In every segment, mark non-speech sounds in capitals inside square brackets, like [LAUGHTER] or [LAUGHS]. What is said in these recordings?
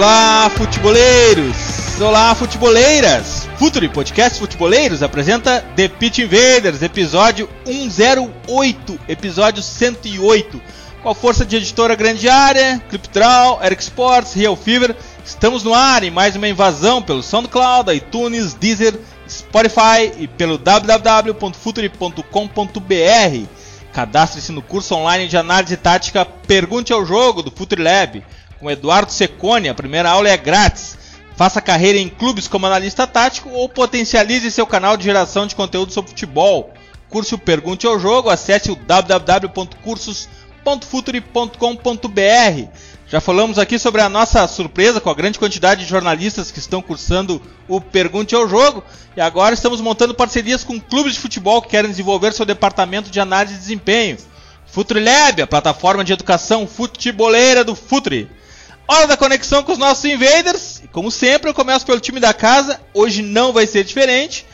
Olá, futeboleiros! Olá, futeboleiras! Futuri Podcast Futeboleiros apresenta The Pitch Invaders, episódio 108, episódio 108. Com a força de editora Grande Área, Cliptrawl, Eric Sports, Real Fever, estamos no ar em mais uma invasão pelo SoundCloud, iTunes, Deezer, Spotify e pelo www.futuri.com.br. Cadastre-se no curso online de análise tática Pergunte ao Jogo do Futuri Lab com Eduardo Secone. A primeira aula é grátis. Faça carreira em clubes como analista tático ou potencialize seu canal de geração de conteúdo sobre futebol. Curso Pergunte ao Jogo, acesse o www.cursos.futuri.com.br. Já falamos aqui sobre a nossa surpresa com a grande quantidade de jornalistas que estão cursando o Pergunte ao Jogo e agora estamos montando parcerias com clubes de futebol que querem desenvolver seu departamento de análise de desempenho. FutriLab, a plataforma de educação futeboleira do Futuri. Hora da conexão com os nossos invaders. Como sempre, eu começo pelo time da casa. Hoje não vai ser diferente.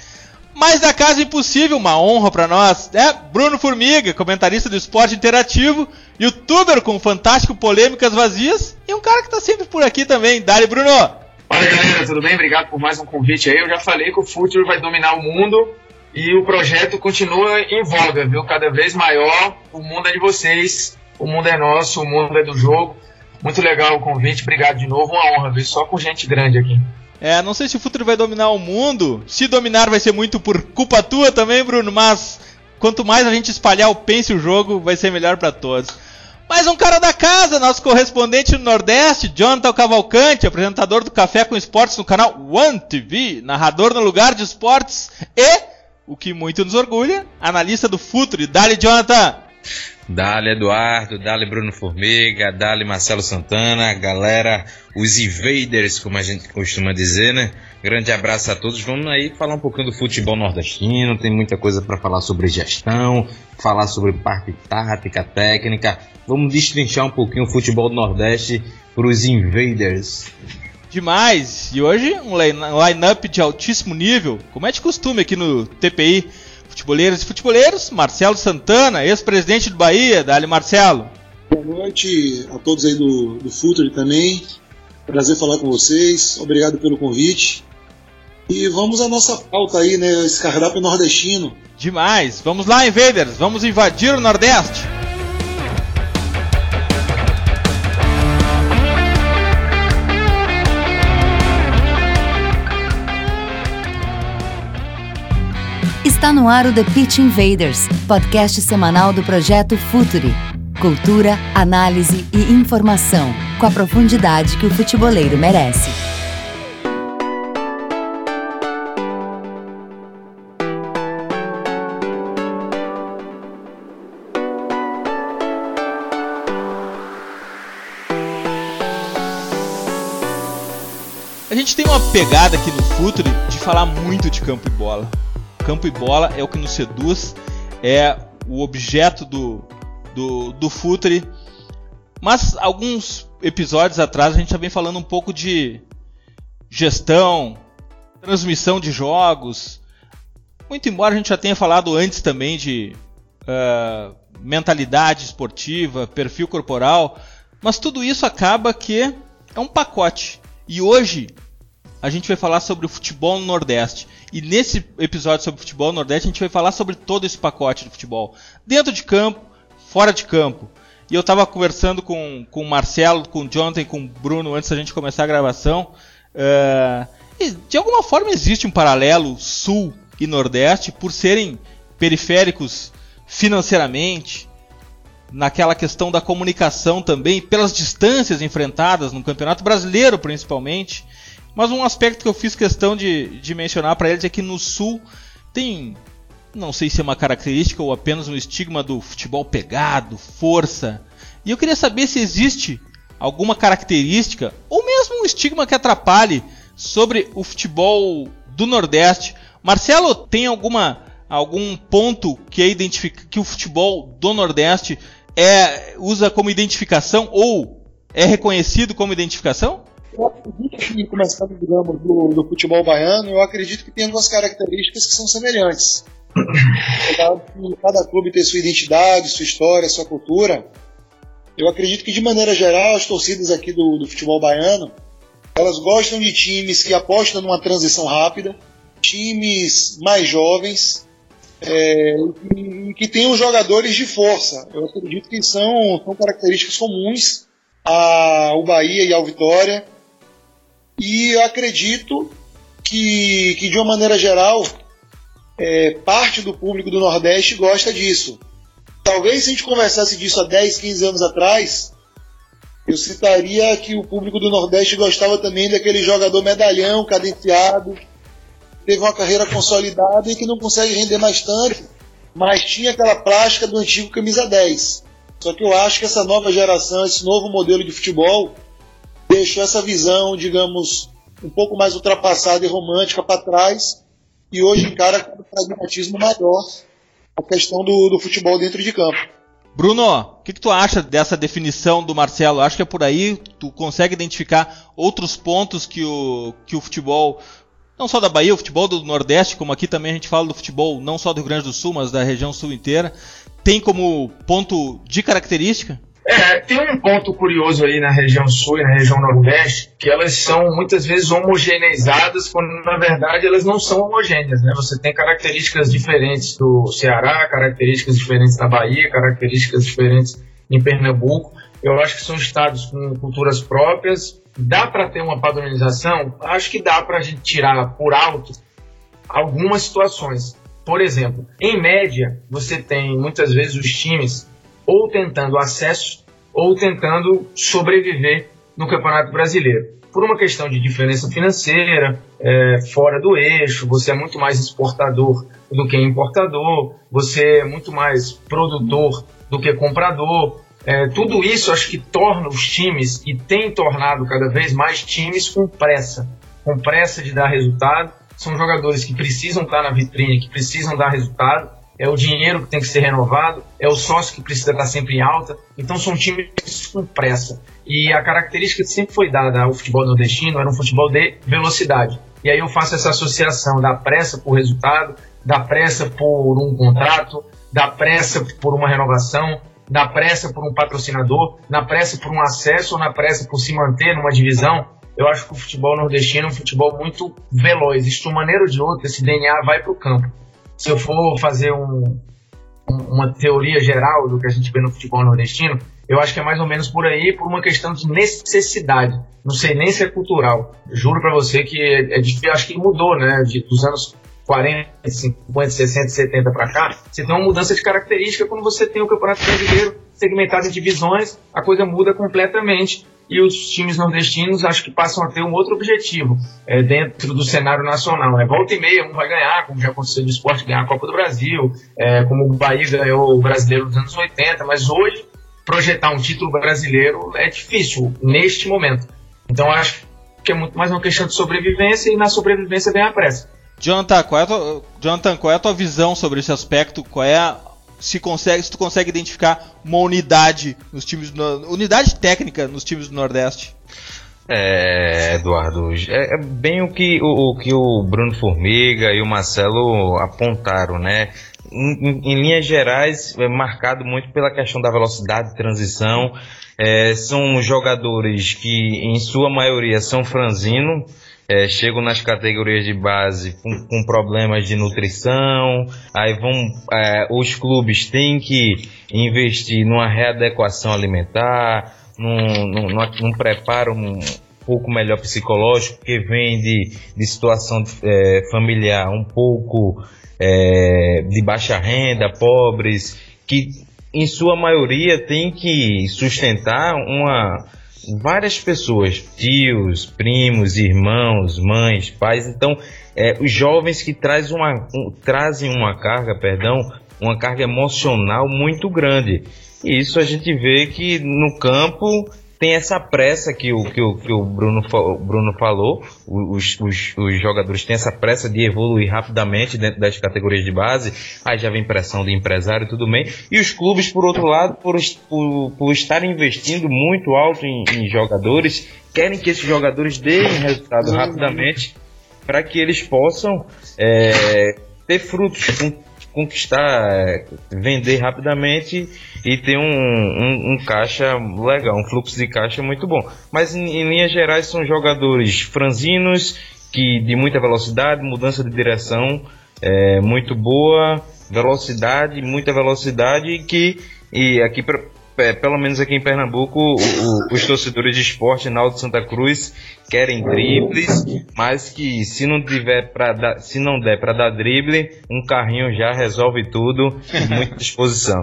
Mas da casa impossível, uma honra para nós. É Bruno Formiga, comentarista do esporte interativo, youtuber com fantástico polêmicas vazias e um cara que tá sempre por aqui também. Dali Bruno. Fala galera, tudo bem? Obrigado por mais um convite aí. Eu já falei que o futuro vai dominar o mundo e o projeto continua em voga, viu? Cada vez maior. O mundo é de vocês, o mundo é nosso, o mundo é do jogo. Muito legal o convite, obrigado de novo, uma honra ver só com gente grande aqui. É, não sei se o futuro vai dominar o mundo. Se dominar vai ser muito por culpa tua também, Bruno, mas quanto mais a gente espalhar o pense o jogo, vai ser melhor para todos. Mais um cara da casa, nosso correspondente no Nordeste, Jonathan Cavalcante, apresentador do Café com Esportes no canal One TV, narrador no lugar de esportes e, o que muito nos orgulha, analista do Futuro. Dali, Jonathan! Dali Eduardo, Dali Bruno Formiga, Dali Marcelo Santana, galera, os invaders, como a gente costuma dizer, né? Grande abraço a todos. Vamos aí falar um pouquinho do futebol nordestino. Tem muita coisa para falar sobre gestão, falar sobre parte tática, técnica. Vamos destrinchar um pouquinho o futebol do Nordeste para os invaders. Demais! E hoje um line-up de altíssimo nível, como é de costume aqui no TPI futeboleiras e futeboleiros, Marcelo Santana, ex-presidente do Bahia, Dali Marcelo. Boa noite a todos aí do, do Futuri também. Prazer falar com vocês. Obrigado pelo convite. E vamos à nossa pauta aí, né? Esse cardápio nordestino. Demais! Vamos lá, Invaders! Vamos invadir o Nordeste! Está no ar o The Pitch Invaders, podcast semanal do projeto Futuri. Cultura, análise e informação, com a profundidade que o futeboleiro merece. A gente tem uma pegada aqui no Futuri de falar muito de campo e bola campo e bola é o que nos seduz, é o objeto do, do, do futre. Mas alguns episódios atrás a gente já vem falando um pouco de gestão, transmissão de jogos. Muito embora a gente já tenha falado antes também de uh, mentalidade esportiva, perfil corporal, mas tudo isso acaba que é um pacote. E hoje a gente vai falar sobre o futebol no Nordeste. E nesse episódio sobre futebol no Nordeste, a gente vai falar sobre todo esse pacote de futebol. Dentro de campo, fora de campo. E eu estava conversando com, com o Marcelo, com o Jonathan com o Bruno antes da gente começar a gravação. Uh, e de alguma forma existe um paralelo sul e nordeste por serem periféricos financeiramente, naquela questão da comunicação também, pelas distâncias enfrentadas no Campeonato Brasileiro principalmente. Mas um aspecto que eu fiz questão de, de mencionar para eles é que no Sul tem, não sei se é uma característica ou apenas um estigma do futebol pegado, força. E eu queria saber se existe alguma característica, ou mesmo um estigma que atrapalhe sobre o futebol do Nordeste. Marcelo, tem alguma algum ponto que é identifica que o futebol do Nordeste é usa como identificação ou é reconhecido como identificação? Que, começando, digamos, do, do futebol baiano, eu acredito que tem algumas características que são semelhantes. Cada clube tem sua identidade, sua história, sua cultura. Eu acredito que, de maneira geral, as torcidas aqui do, do futebol baiano, elas gostam de times que apostam numa transição rápida, times mais jovens, é, e que tenham jogadores de força. Eu acredito que são, são características comuns ao Bahia e ao Vitória. E eu acredito que, que de uma maneira geral, é, parte do público do Nordeste gosta disso. Talvez se a gente conversasse disso há 10, 15 anos atrás, eu citaria que o público do Nordeste gostava também daquele jogador medalhão, cadenciado, teve uma carreira consolidada e que não consegue render mais tanto, mas tinha aquela plástica do antigo camisa 10. Só que eu acho que essa nova geração, esse novo modelo de futebol, deixou essa visão, digamos, um pouco mais ultrapassada e romântica para trás e hoje encara com um pragmatismo maior a questão do, do futebol dentro de campo. Bruno, o que, que, tu acha dessa definição do Marcelo? Acho que é por aí tu consegue identificar outros pontos que o, que o futebol, não só da Bahia, o futebol do Nordeste, como aqui também a gente fala do futebol não só do Rio Grande do Sul, mas da região sul inteira, tem como ponto de característica? É, tem um ponto curioso aí na região sul e na região nordeste, que elas são muitas vezes homogeneizadas, quando na verdade elas não são homogêneas. Né? Você tem características diferentes do Ceará, características diferentes da Bahia, características diferentes em Pernambuco. Eu acho que são estados com culturas próprias. Dá para ter uma padronização? Acho que dá para a gente tirar por alto algumas situações. Por exemplo, em média, você tem muitas vezes os times ou tentando acesso ou tentando sobreviver no Campeonato Brasileiro. Por uma questão de diferença financeira, é, fora do eixo, você é muito mais exportador do que importador, você é muito mais produtor do que comprador. É, tudo isso acho que torna os times, e tem tornado cada vez mais times com pressa, com pressa de dar resultado. São jogadores que precisam estar na vitrine, que precisam dar resultado, é o dinheiro que tem que ser renovado, é o sócio que precisa estar sempre em alta. Então são times com pressa. E a característica que sempre foi dada ao futebol nordestino era um futebol de velocidade. E aí eu faço essa associação da pressa por resultado, da pressa por um contrato, da pressa por uma renovação, da pressa por um patrocinador, na pressa por um acesso ou na pressa por se manter numa divisão. Eu acho que o futebol nordestino é um futebol muito veloz. De uma maneira ou de outra, esse DNA vai para o campo se eu for fazer um, uma teoria geral do que a gente vê no futebol nordestino, eu acho que é mais ou menos por aí, por uma questão de necessidade. Não sei nem se é cultural. Juro para você que é, é acho que mudou, né? De, dos anos 40, 50, 60, 70 para cá, você tem uma mudança de característica quando você tem o Campeonato Brasileiro segmentado em divisões, a coisa muda completamente e os times nordestinos acho que passam a ter um outro objetivo é, dentro do cenário nacional. É volta e meia, um vai ganhar, como já aconteceu no esporte, ganhar a Copa do Brasil, é, como o Bahia ganhou o brasileiro dos anos 80, mas hoje projetar um título brasileiro é difícil neste momento. Então acho que é muito mais uma questão de sobrevivência e na sobrevivência vem a pressa. Jonathan, qual é a tua, Jonathan, qual é a tua visão sobre esse aspecto? Qual é a, se consegue, se tu consegue identificar uma unidade nos times unidade técnica nos times do Nordeste. É, Eduardo, é, é bem o que o, o, que o Bruno Formiga e o Marcelo apontaram, né? Em, em, em linhas gerais, é marcado muito pela questão da velocidade de transição. É, são jogadores que, em sua maioria, são franzino, é, chegam nas categorias de base com, com problemas de nutrição, aí vão, é, os clubes têm que investir numa readequação alimentar, num, num, num preparo um pouco melhor psicológico, que vem de, de situação é, familiar um pouco é, de baixa renda, pobres, que em sua maioria tem que sustentar uma várias pessoas, tios, primos, irmãos, mães, pais. Então, é, os jovens que traz uma, um, trazem uma carga, perdão, uma carga emocional muito grande. E isso a gente vê que no campo tem essa pressa que o, que o, que o Bruno, o Bruno falou, os, os, os, jogadores têm essa pressa de evoluir rapidamente dentro das categorias de base, aí já vem pressão de empresário e tudo bem, e os clubes, por outro lado, por, por, por estarem investindo muito alto em, em jogadores, querem que esses jogadores deem resultado rapidamente para que eles possam é, ter frutos, conquistar, vender rapidamente e ter um, um, um, caixa legal, um fluxo de caixa muito bom. Mas em, em linhas gerais são jogadores franzinos, que de muita velocidade, mudança de direção é, muito boa, velocidade, muita velocidade que e aqui é, pelo menos aqui em Pernambuco, o, o, os torcedores de esporte Alto Santa Cruz querem dribles, mas que se não tiver para se não der para dar drible, um carrinho já resolve tudo, muita [LAUGHS] disposição.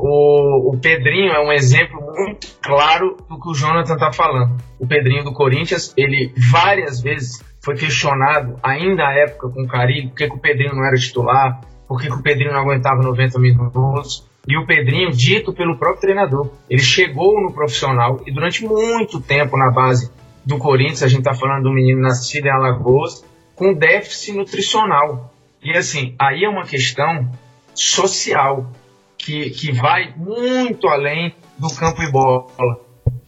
O, o, Pedrinho é um exemplo muito claro do que o Jonathan está falando. O Pedrinho do Corinthians, ele várias vezes foi questionado, ainda à época com o Carilho, por que, que o Pedrinho não era titular, por que, que o Pedrinho não aguentava 90 minutos. E o Pedrinho, dito pelo próprio treinador, ele chegou no profissional e durante muito tempo na base do Corinthians, a gente está falando do menino nascido em Alagoas, com déficit nutricional. E assim, aí é uma questão social que, que vai muito além do campo e bola.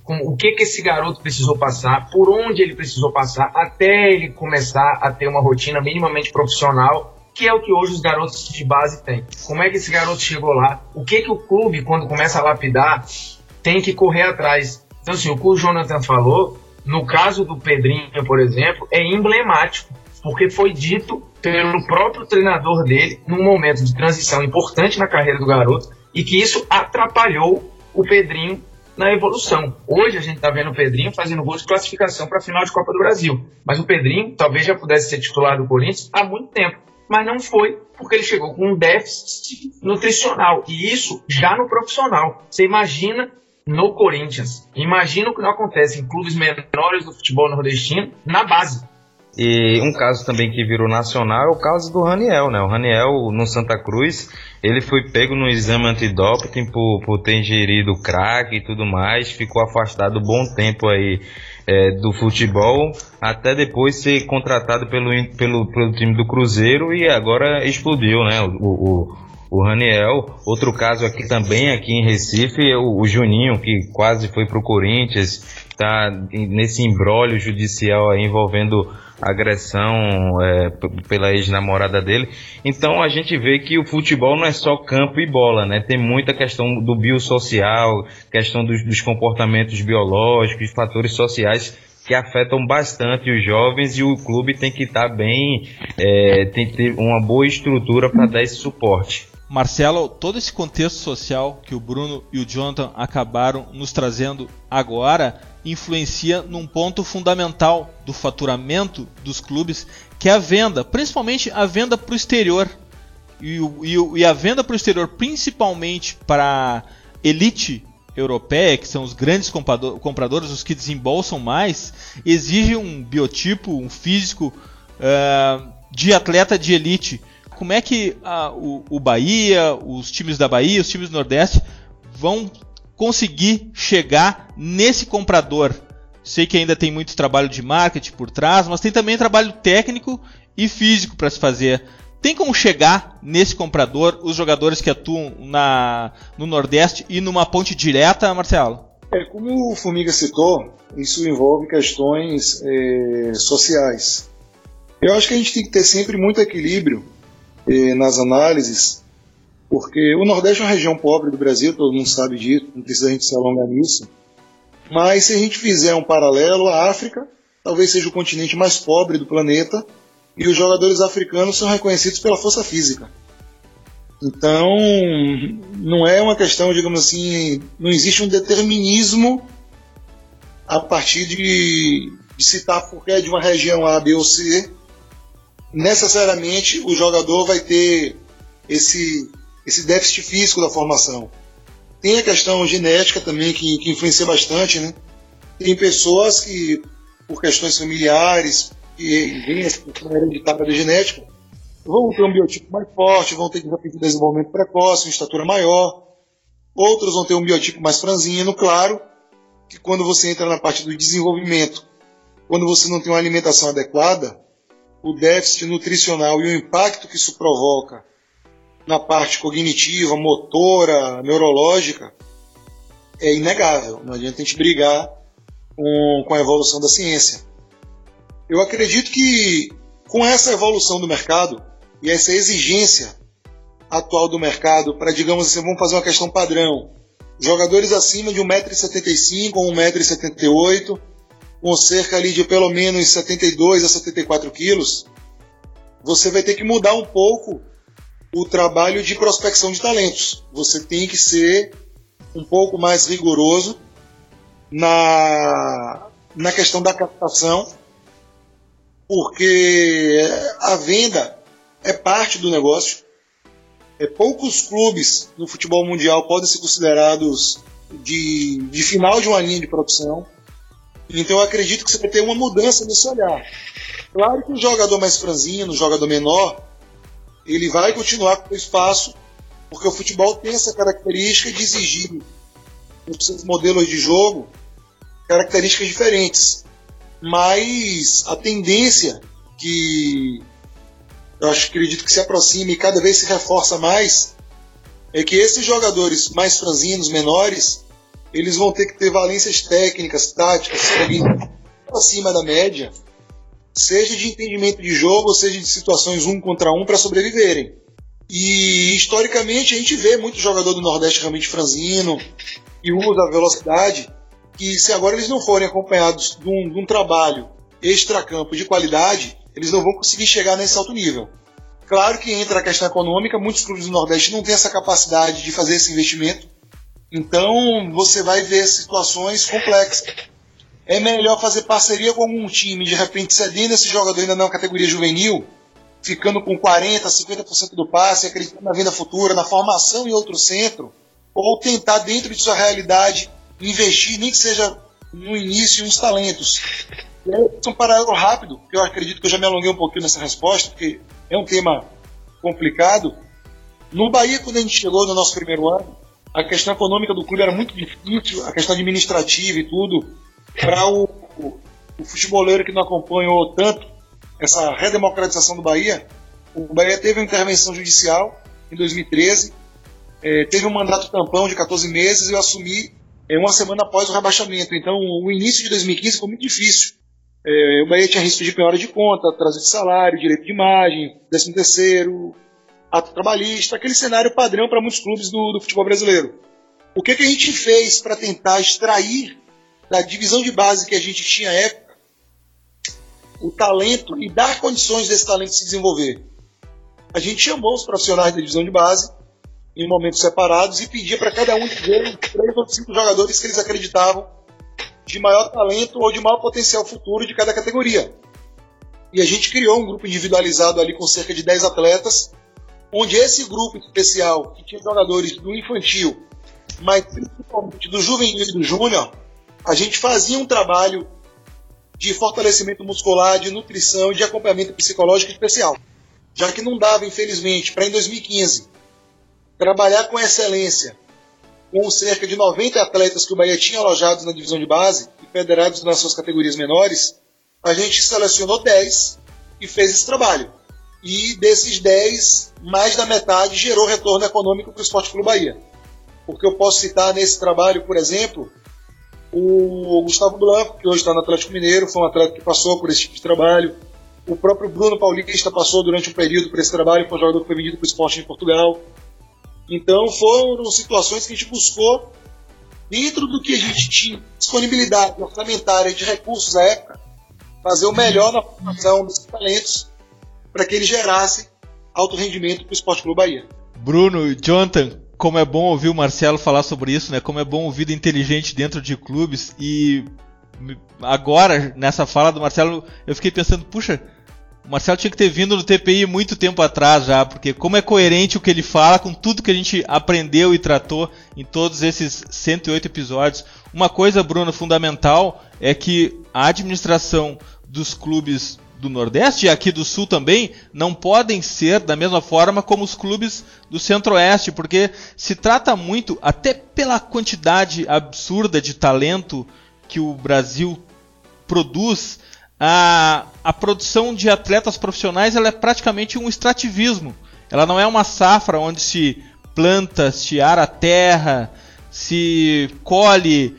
Com o que, que esse garoto precisou passar, por onde ele precisou passar, até ele começar a ter uma rotina minimamente profissional que é o que hoje os garotos de base têm. Como é que esse garoto chegou lá? O que que o clube, quando começa a lapidar, tem que correr atrás? Então, assim, o que o Jonathan falou, no caso do Pedrinho, por exemplo, é emblemático, porque foi dito pelo próprio treinador dele num momento de transição importante na carreira do garoto e que isso atrapalhou o Pedrinho na evolução. Hoje a gente está vendo o Pedrinho fazendo gol de classificação para a final de Copa do Brasil, mas o Pedrinho talvez já pudesse ser titular do Corinthians há muito tempo mas não foi porque ele chegou com um déficit nutricional. E isso já no profissional. Você imagina no Corinthians. Imagina o que não acontece em clubes menores do futebol nordestino na base. E um caso também que virou nacional é o caso do Raniel, né? O Raniel no Santa Cruz, ele foi pego no exame antidoping por, por ter ingerido crack e tudo mais, ficou afastado um bom tempo aí é, do futebol até depois ser contratado pelo, pelo, pelo time do Cruzeiro e agora explodiu, né? O, o, o Raniel. Outro caso aqui também, aqui em Recife, é o, o Juninho, que quase foi pro Corinthians, está nesse embrólio judicial envolvendo agressão é, pela ex-namorada dele. Então a gente vê que o futebol não é só campo e bola, né? Tem muita questão do biosocial, questão dos, dos comportamentos biológicos, fatores sociais que afetam bastante os jovens e o clube tem que estar tá bem, é, tem que ter uma boa estrutura para dar esse suporte. Marcelo, todo esse contexto social que o Bruno e o Jonathan acabaram nos trazendo agora influencia num ponto fundamental do faturamento dos clubes, que é a venda, principalmente a venda para o exterior. E, e, e a venda para o exterior, principalmente para elite europeia, que são os grandes compradores, os que desembolsam mais, exige um biotipo, um físico uh, de atleta de elite. Como é que uh, o, o Bahia, os times da Bahia, os times do Nordeste vão conseguir chegar nesse comprador. Sei que ainda tem muito trabalho de marketing por trás, mas tem também trabalho técnico e físico para se fazer. Tem como chegar nesse comprador os jogadores que atuam na, no Nordeste e numa ponte direta, Marcelo? É, como o Formiga citou, isso envolve questões é, sociais. Eu acho que a gente tem que ter sempre muito equilíbrio é, nas análises porque o Nordeste é uma região pobre do Brasil, todo mundo sabe disso, não precisa a gente se alongar nisso. Mas se a gente fizer um paralelo, a África talvez seja o continente mais pobre do planeta e os jogadores africanos são reconhecidos pela força física. Então, não é uma questão, digamos assim, não existe um determinismo a partir de, de citar porque é de uma região A, B ou C. Necessariamente o jogador vai ter esse esse déficit físico da formação. Tem a questão genética também que, que influencia bastante, né? Tem pessoas que, por questões familiares, que vêm essa questão hereditária da genética, vão ter um biotipo mais forte, vão ter que desenvolvimento precoce, uma estatura maior. Outros vão ter um biotipo mais franzino, claro. que quando você entra na parte do desenvolvimento, quando você não tem uma alimentação adequada, o déficit nutricional e o impacto que isso provoca na parte cognitiva, motora, neurológica, é inegável. Não adianta a gente brigar com, com a evolução da ciência. Eu acredito que com essa evolução do mercado e essa exigência atual do mercado para, digamos assim, vamos fazer uma questão padrão. Jogadores acima de 1,75m ou 1,78m, com cerca ali de pelo menos 72 a 74 quilos, você vai ter que mudar um pouco o trabalho de prospecção de talentos. Você tem que ser um pouco mais rigoroso na, na questão da captação, porque a venda é parte do negócio. É, poucos clubes no futebol mundial podem ser considerados de, de final de uma linha de produção. Então eu acredito que você vai ter uma mudança nesse olhar. Claro que o jogador mais franzino, o jogador menor, ele vai continuar com o espaço, porque o futebol tem essa característica de exigir nos seus modelos de jogo características diferentes. Mas a tendência que eu acho, acredito que se aproxima e cada vez se reforça mais é que esses jogadores mais franzinos, menores, eles vão ter que ter valências técnicas, táticas, acima da média, seja de entendimento de jogo, seja de situações um contra um para sobreviverem. E historicamente a gente vê muito jogador do Nordeste realmente franzino e usa a velocidade, que se agora eles não forem acompanhados de um, de um trabalho extracampo de qualidade, eles não vão conseguir chegar nesse alto nível. Claro que entra a questão econômica, muitos clubes do Nordeste não têm essa capacidade de fazer esse investimento, então você vai ver situações complexas. É melhor fazer parceria com algum time, de repente cedendo esse jogador ainda na categoria juvenil, ficando com 40%, 50% do passe, acreditando na venda futura, na formação em outro centro, ou tentar, dentro de sua realidade, investir, nem que seja no início, uns talentos. Aí, um paralelo rápido, que eu acredito que eu já me alonguei um pouquinho nessa resposta, porque é um tema complicado. No Bahia, quando a gente chegou no nosso primeiro ano, a questão econômica do clube era muito difícil, a questão administrativa e tudo. Para o, o, futeboleiro que não acompanhou tanto essa redemocratização do Bahia, o Bahia teve uma intervenção judicial em 2013, é, teve um mandato tampão de 14 meses e eu assumi é, uma semana após o rebaixamento. Então, o início de 2015 foi muito difícil. É, o Bahia tinha risco de penhora de conta, atraso de salário, direito de imagem, décimo terceiro, ato trabalhista, aquele cenário padrão para muitos clubes do, do, futebol brasileiro. O que, que a gente fez para tentar extrair da divisão de base que a gente tinha à época o talento e dar condições desse talento se desenvolver? A gente chamou os profissionais da divisão de base em momentos separados e pedia para cada um deles três ou cinco jogadores que eles acreditavam de maior talento ou de maior potencial futuro de cada categoria. E a gente criou um grupo individualizado ali com cerca de 10 atletas, onde esse grupo especial, que tinha jogadores do infantil, mas principalmente do juvenil e do júnior, a gente fazia um trabalho de fortalecimento muscular, de nutrição, de acompanhamento psicológico especial. Já que não dava, infelizmente, para em 2015 trabalhar com excelência com cerca de 90 atletas que o Bahia tinha alojados na divisão de base e federados nas suas categorias menores, a gente selecionou 10 e fez esse trabalho. E desses 10, mais da metade gerou retorno econômico para o Esporte Clube Bahia. Porque eu posso citar nesse trabalho, por exemplo, o Gustavo Blanco, que hoje está no Atlético Mineiro, foi um atleta que passou por esse tipo de trabalho. O próprio Bruno Paulista passou durante um período por esse trabalho, foi um jogador que foi vendido para o esporte em Portugal. Então foram situações que a gente buscou, dentro do que a gente tinha disponibilidade orçamentária de recursos à época, fazer o melhor na formação dos talentos para que ele gerasse alto rendimento para o Esporte Clube Bahia. Bruno, Jonathan, como é bom ouvir o Marcelo falar sobre isso, né? Como é bom ouvir inteligente dentro de clubes e agora nessa fala do Marcelo eu fiquei pensando, puxa, o Marcelo tinha que ter vindo no TPI muito tempo atrás já, porque como é coerente o que ele fala com tudo que a gente aprendeu e tratou em todos esses 108 episódios. Uma coisa, Bruno, fundamental é que a administração dos clubes do Nordeste e aqui do Sul também não podem ser da mesma forma como os clubes do Centro-Oeste, porque se trata muito, até pela quantidade absurda de talento que o Brasil produz, a, a produção de atletas profissionais ela é praticamente um extrativismo. Ela não é uma safra onde se planta, se ara a terra, se colhe.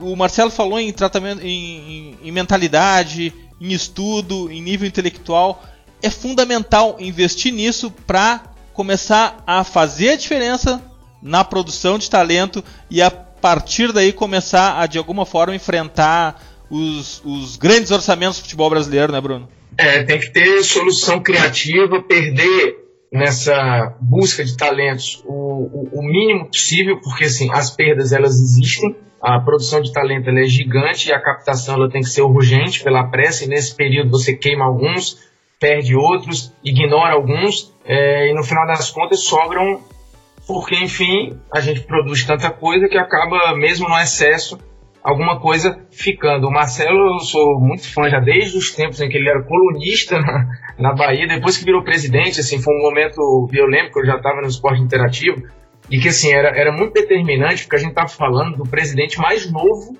O Marcelo falou em tratamento, em, em, em mentalidade, em estudo, em nível intelectual. É fundamental investir nisso para começar a fazer a diferença na produção de talento e a partir daí começar a de alguma forma enfrentar os, os grandes orçamentos do futebol brasileiro, né, Bruno? É, tem que ter solução criativa, perder nessa busca de talentos o, o, o, mínimo possível, porque assim, as perdas elas existem, a produção de talento é gigante e a captação ela tem que ser urgente pela pressa, e nesse período você queima alguns, perde outros, ignora alguns, é, e no final das contas sobram, porque enfim, a gente produz tanta coisa que acaba, mesmo no excesso, alguma coisa ficando. O Marcelo, eu sou muito fã já desde os tempos em que ele era colunista na, na Bahia, depois que virou presidente, assim, foi um momento violento eu já estava no esporte interativo, e que assim, era, era muito determinante, porque a gente estava falando do presidente mais novo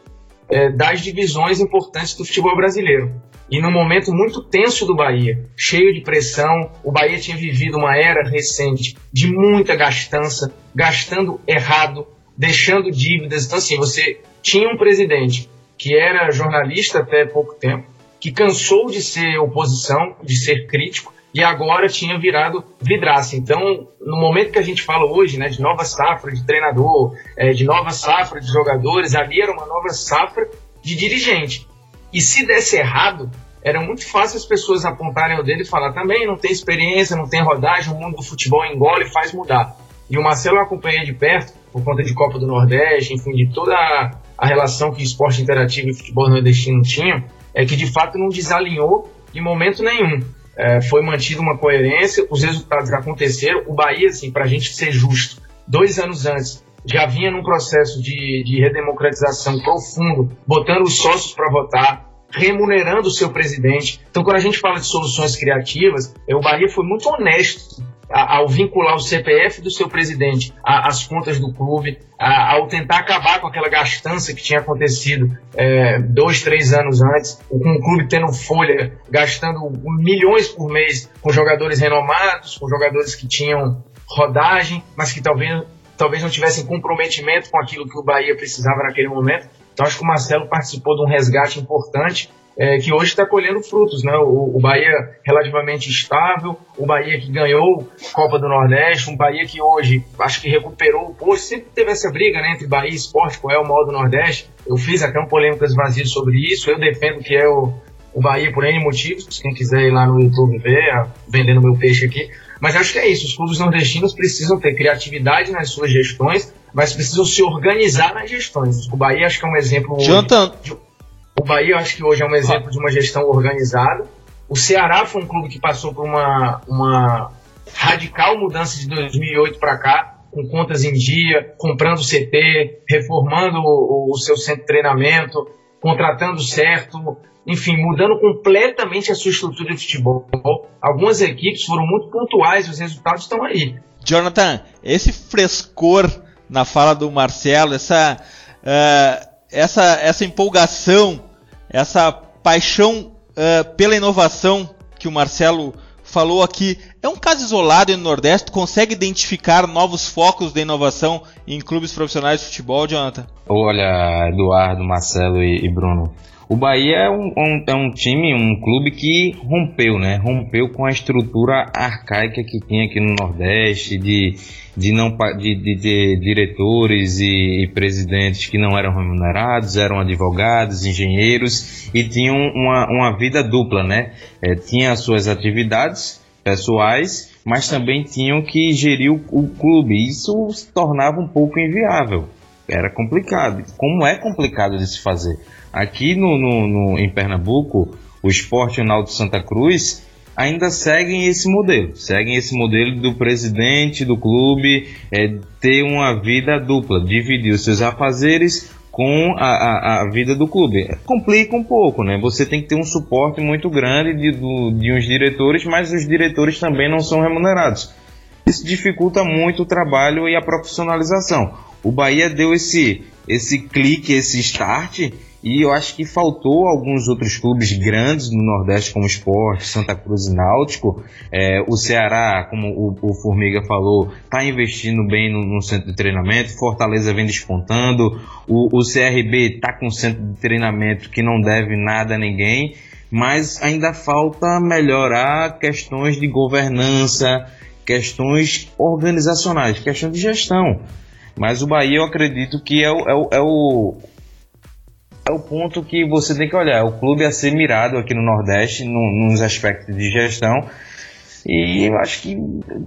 é, das divisões importantes do futebol brasileiro. E num momento muito tenso do Bahia, cheio de pressão, o Bahia tinha vivido uma era recente de muita gastança, gastando errado, deixando dívidas. Então, assim, você tinha um presidente que era jornalista até pouco tempo, que cansou de ser oposição, de ser crítico, e agora tinha virado vidraça. Então, no momento que a gente fala hoje né, de nova safra de treinador, é, de nova safra de jogadores, ali era uma nova safra de dirigente. E se desse errado, era muito fácil as pessoas apontarem o dedo e falar também não tem experiência, não tem rodagem, o mundo do futebol engole e faz mudar. E o Marcelo eu acompanhei de perto, por conta de Copa do Nordeste, enfim, de toda a, a relação que esporte interativo e futebol nordestino tinham, é que de fato não desalinhou em momento nenhum. É, foi mantida uma coerência, os resultados aconteceram. O Bahia, assim, para a gente ser justo, dois anos antes já vinha num processo de, de redemocratização profundo, botando os sócios para votar, remunerando o seu presidente. Então, quando a gente fala de soluções criativas, é, o Bahia foi muito honesto ao vincular o CPF do seu presidente às contas do clube, ao tentar acabar com aquela gastança que tinha acontecido é, dois, três anos antes, com o clube tendo folha, gastando milhões por mês com jogadores renomados, com jogadores que tinham rodagem, mas que talvez, talvez não tivessem comprometimento com aquilo que o Bahia precisava naquele momento. Então acho que o Marcelo participou de um resgate importante é, que hoje está colhendo frutos, né? O, o, Bahia relativamente estável, o Bahia que ganhou Copa do Nordeste, um Bahia que hoje acho que recuperou o posto. Sempre teve essa briga né, entre Bahia e Esporte, qual é o maior do Nordeste. Eu fiz até um polêmicas vazias sobre isso. Eu defendo que é o, o Bahia por N motivos. Quem quiser ir lá no YouTube ver, vendendo meu peixe aqui. Mas acho que é isso. Os clubes nordestinos precisam ter criatividade nas suas gestões, mas precisam se organizar nas gestões. O Bahia acho que é um exemplo. Jonathan, de o Bahia, acho que hoje é um exemplo de uma gestão organizada. O Ceará foi um clube que passou por uma, uma radical mudança de 2008 para cá, com contas em dia, comprando CT, reformando o, o seu centro de treinamento, contratando certo, enfim, mudando completamente a sua estrutura de futebol. Algumas equipes foram muito pontuais, os resultados estão aí. Jonathan, esse frescor na fala do Marcelo, essa, uh, essa, essa empolgação essa paixão uh, pela inovação que o Marcelo falou aqui é um caso isolado no Nordeste? Consegue identificar novos focos de inovação em clubes profissionais de futebol, Jonathan? Olha, Eduardo, Marcelo e, e Bruno. O Bahia é um, um, é um time, um clube que rompeu, né? Rompeu com a estrutura arcaica que tinha aqui no Nordeste, de, de, não, de, de, de diretores e, e, presidentes que não eram remunerados, eram advogados, engenheiros e tinham uma, uma vida dupla, né? É, tinha as suas atividades pessoais, mas também tinham que gerir o, o clube. Isso se tornava um pouco inviável. Era complicado. Como é complicado de se fazer? Aqui no, no, no em Pernambuco, o Esporte Ronaldo Santa Cruz ainda seguem esse modelo, seguem esse modelo do presidente do clube é, ter uma vida dupla, dividir os seus afazeres com a, a, a, vida do clube. Complica um pouco, né? Você tem que ter um suporte muito grande de, do, de uns diretores, mas os diretores também não são remunerados. Isso dificulta muito o trabalho e a profissionalização. O Bahia deu esse, esse clique, esse start e eu acho que faltou alguns outros clubes grandes no Nordeste, como Esporte, Santa Cruz e Náutico. É, o Ceará, como o, o Formiga falou, está investindo bem no, no, centro de treinamento. Fortaleza vem despontando. O, o CRB está com centro de treinamento que não deve nada a ninguém. Mas ainda falta melhorar questões de governança, questões organizacionais, questão de gestão. Mas o Bahia eu acredito que é o, é o, é o é o ponto que você tem que olhar. O clube a ser mirado aqui no Nordeste, no, nos aspectos de gestão. E eu acho que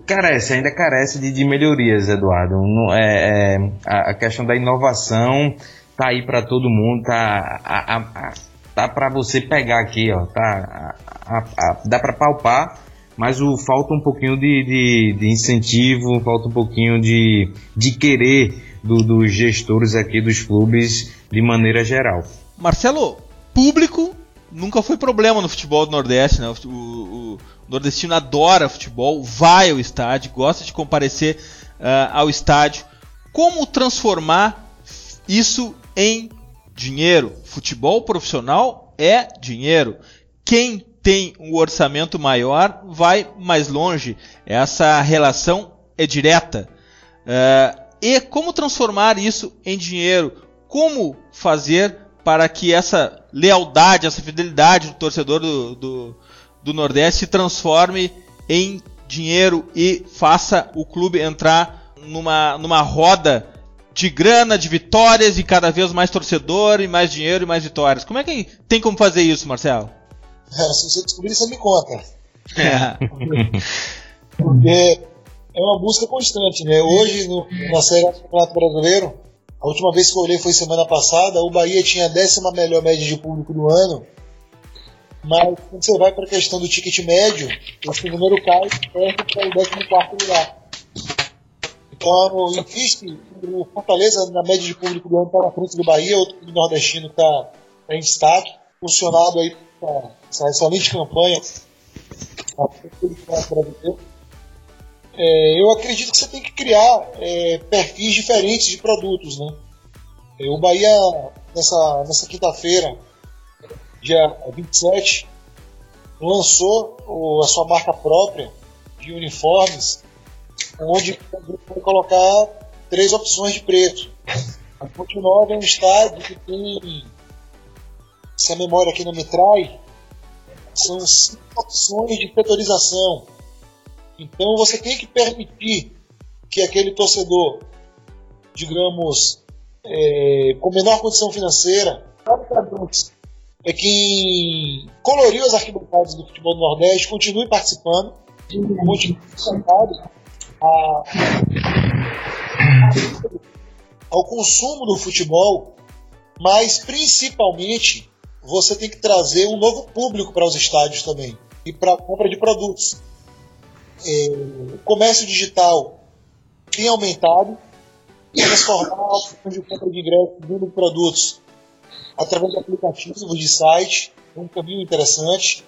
carece, ainda carece de, de melhorias, Eduardo. É, é, a, a, questão da inovação tá aí para todo mundo, tá, a, a, tá para você pegar aqui, ó, tá, dá para palpar, mas o, falta um pouquinho de, de, de incentivo, falta um pouquinho de, de querer do, dos gestores aqui dos clubes de maneira geral. Marcelo, público nunca foi problema no futebol do Nordeste, né? O, o, o nordestino adora futebol, vai ao estádio, gosta de comparecer uh, ao estádio. Como transformar isso em dinheiro? Futebol profissional é dinheiro. Quem tem um orçamento maior vai mais longe. Essa relação é direta. Uh, e como transformar isso em dinheiro? Como fazer para que essa lealdade, essa fidelidade do torcedor do, do, do Nordeste se transforme em dinheiro e faça o clube entrar numa, numa roda de grana, de vitórias e cada vez mais torcedor e mais dinheiro e mais vitórias. Como é que tem como fazer isso, Marcelo? É, se você descobrir, você me conta. É. [LAUGHS] Porque é uma busca constante, né? Hoje, no, na Série do Campeonato Brasileiro, a última vez que eu olhei foi semana passada, o Bahia tinha a décima melhor média de público do ano, mas quando você vai para a questão do ticket médio, esse número cai perto para o 14 lugar. Então, existe o Fortaleza, na média de público do ano, está na frente do Bahia, outro clube nordestino está tá em destaque, funcionado aí essa excelente campanha é, eu acredito que você tem que criar é, perfis diferentes de produtos, né? É, o Bahia, nessa, nessa quinta-feira, dia 27, lançou o, a sua marca própria de uniformes, onde vai colocar três opções de preço. A Ponte Nova é um estádio que tem, se a memória aqui não me trai, são cinco opções de setorização então você tem que permitir que aquele torcedor, digamos, é, com menor condição financeira, é quem coloriu as arquibancadas do futebol do Nordeste, continue participando, continue a, ao consumo do futebol, mas principalmente você tem que trazer um novo público para os estádios também e para a compra de produtos é, o comércio digital tem aumentado, transformar a de compra de ingressos de produtos através de aplicativos de site, é um caminho interessante.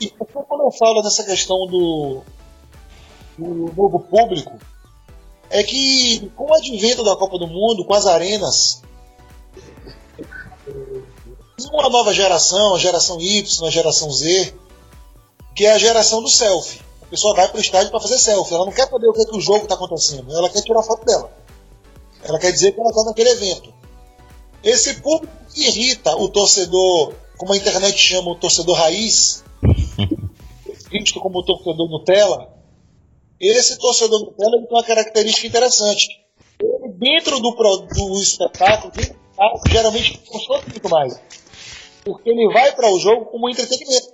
E quando eu falo dessa questão do, do novo público, é que com o advento da Copa do Mundo, com as arenas, uma nova geração, a geração Y, a geração Z, que é a geração do selfie pessoa vai pro estádio para fazer selfie. Ela não quer saber o que, que o jogo está acontecendo. Ela quer tirar foto dela. Ela quer dizer que ela está naquele evento. Esse público que irrita o torcedor, como a internet chama o torcedor raiz, [LAUGHS] visto como o torcedor Nutella, esse torcedor Nutella tem uma característica interessante. Ele, dentro do, do espetáculo, dentro do geralmente consome muito mais. Porque ele vai para o jogo como entretenimento.